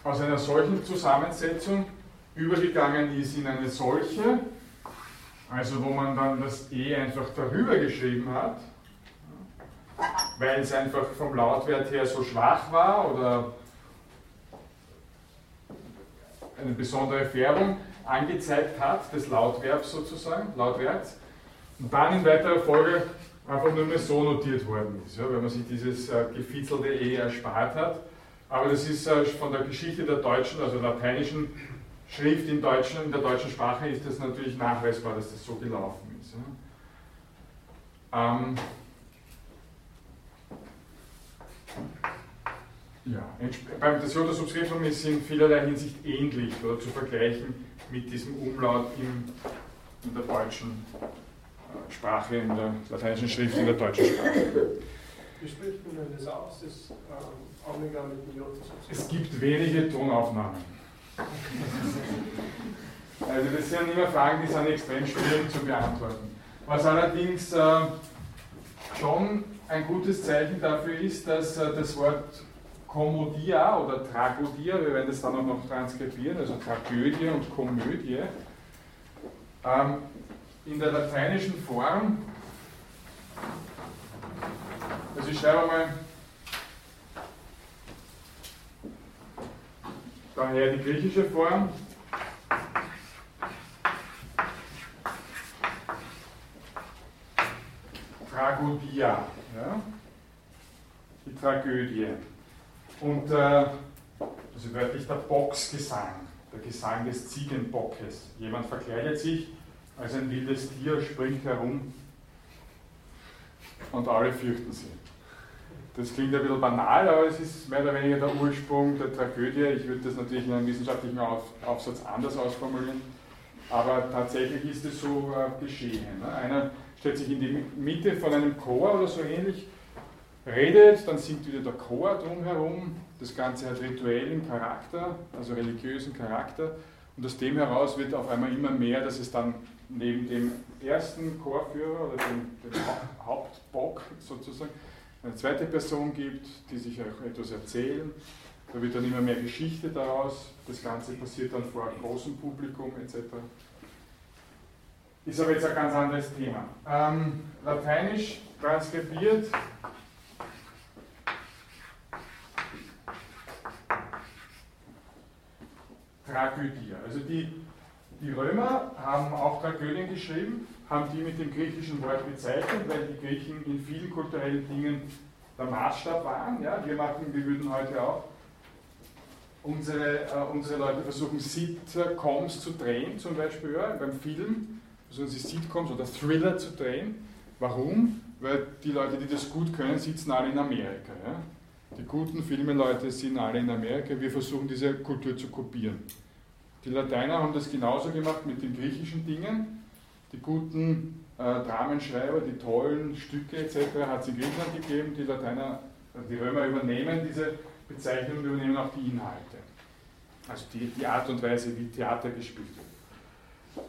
aus einer solchen Zusammensetzung übergegangen ist in eine solche, also wo man dann das E einfach darüber geschrieben hat, weil es einfach vom Lautwert her so schwach war oder eine besondere Färbung angezeigt hat, des Lautverbs sozusagen, Lautwerts, und dann in weiterer Folge einfach nur mehr so notiert worden ist, ja, wenn man sich dieses äh, gefitzelte E erspart hat. Aber das ist äh, von der Geschichte der deutschen, also lateinischen Schrift in, deutschen, in der deutschen Sprache ist das natürlich nachweisbar, dass das so gelaufen ist. Ja. Ähm, Ja, beim das Jota Subscriptum ist in vielerlei Hinsicht ähnlich oder zu vergleichen mit diesem Umlaut in, in der deutschen äh, Sprache, in der lateinischen Schrift, in der deutschen Sprache. Wie spricht man denn das aus, das ähm, Omega mit dem Subscriptum? Es gibt wenige Tonaufnahmen. Also das sind immer Fragen, die sind extrem schwierig zu beantworten. Was allerdings äh, schon ein gutes Zeichen dafür ist, dass äh, das Wort Kommodia oder Tragodia, wir werden das dann auch noch transkribieren, also Tragödie und Komödie, ähm, in der lateinischen Form, also ich schreibe mal daher die griechische Form. Tragodia, ja? die Tragödie. Und äh, also wörtlich der Boxgesang, der Gesang des Ziegenbockes. Jemand verkleidet sich als ein wildes Tier, springt herum und alle fürchten sie. Das klingt ein bisschen banal, aber es ist mehr oder weniger der Ursprung der Tragödie. Ich würde das natürlich in einem wissenschaftlichen Auf Aufsatz anders ausformulieren, aber tatsächlich ist es so äh, geschehen. Ne? Einer stellt sich in die Mitte von einem Chor oder so ähnlich, redet, dann singt wieder der Chor drumherum. Das Ganze hat rituellen Charakter, also religiösen Charakter. Und aus dem heraus wird auf einmal immer mehr, dass es dann neben dem ersten Chorführer oder dem, dem Hauptbock sozusagen eine zweite Person gibt, die sich auch etwas erzählen. Da wird dann immer mehr Geschichte daraus. Das Ganze passiert dann vor großem Publikum etc. Ist aber jetzt ein ganz anderes Thema. Ähm, Lateinisch transkribiert Tragödie. Also die, die Römer haben auch Tragödien geschrieben, haben die mit dem griechischen Wort bezeichnet, weil die Griechen in vielen kulturellen Dingen der Maßstab waren. Ja? Wir machen, wir würden heute auch unsere, äh, unsere Leute versuchen, Sitcoms zu drehen, zum Beispiel ja, beim Film, versuchen sie Sitcoms oder Thriller zu drehen. Warum? Weil die Leute, die das gut können, sitzen alle in Amerika. Ja? Die guten Filmeleute sind alle in Amerika. Wir versuchen diese Kultur zu kopieren. Die Lateiner haben das genauso gemacht mit den griechischen Dingen. Die guten äh, Dramenschreiber, die tollen Stücke etc. hat es in Griechenland gegeben. Die Lateiner, die Römer übernehmen diese Bezeichnung und übernehmen auch die Inhalte. Also die, die Art und Weise, wie Theater gespielt wird.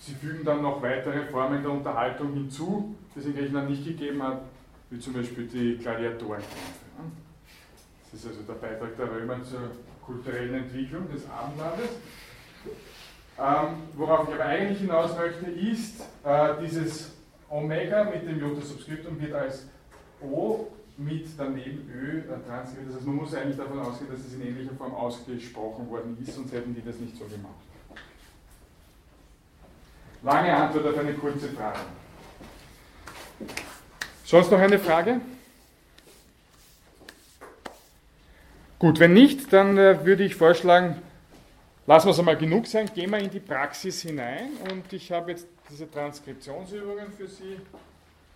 Sie fügen dann noch weitere Formen der Unterhaltung hinzu, die es in Griechenland nicht gegeben hat, wie zum Beispiel die Gladiatorenkämpfe. Das ist also der Beitrag der Römer zur kulturellen Entwicklung des Abendlandes. Ähm, worauf ich aber eigentlich hinaus möchte, ist, äh, dieses Omega mit dem Jota Subscriptum wird als O mit daneben Ö äh, transkribiert. Das heißt, man muss eigentlich davon ausgehen, dass es in ähnlicher Form ausgesprochen worden ist, sonst hätten die das nicht so gemacht. Lange Antwort auf eine kurze Frage. Sonst noch eine Frage? Gut, wenn nicht, dann äh, würde ich vorschlagen, lassen wir es einmal genug sein, gehen wir in die Praxis hinein. Und ich habe jetzt diese Transkriptionsübungen für Sie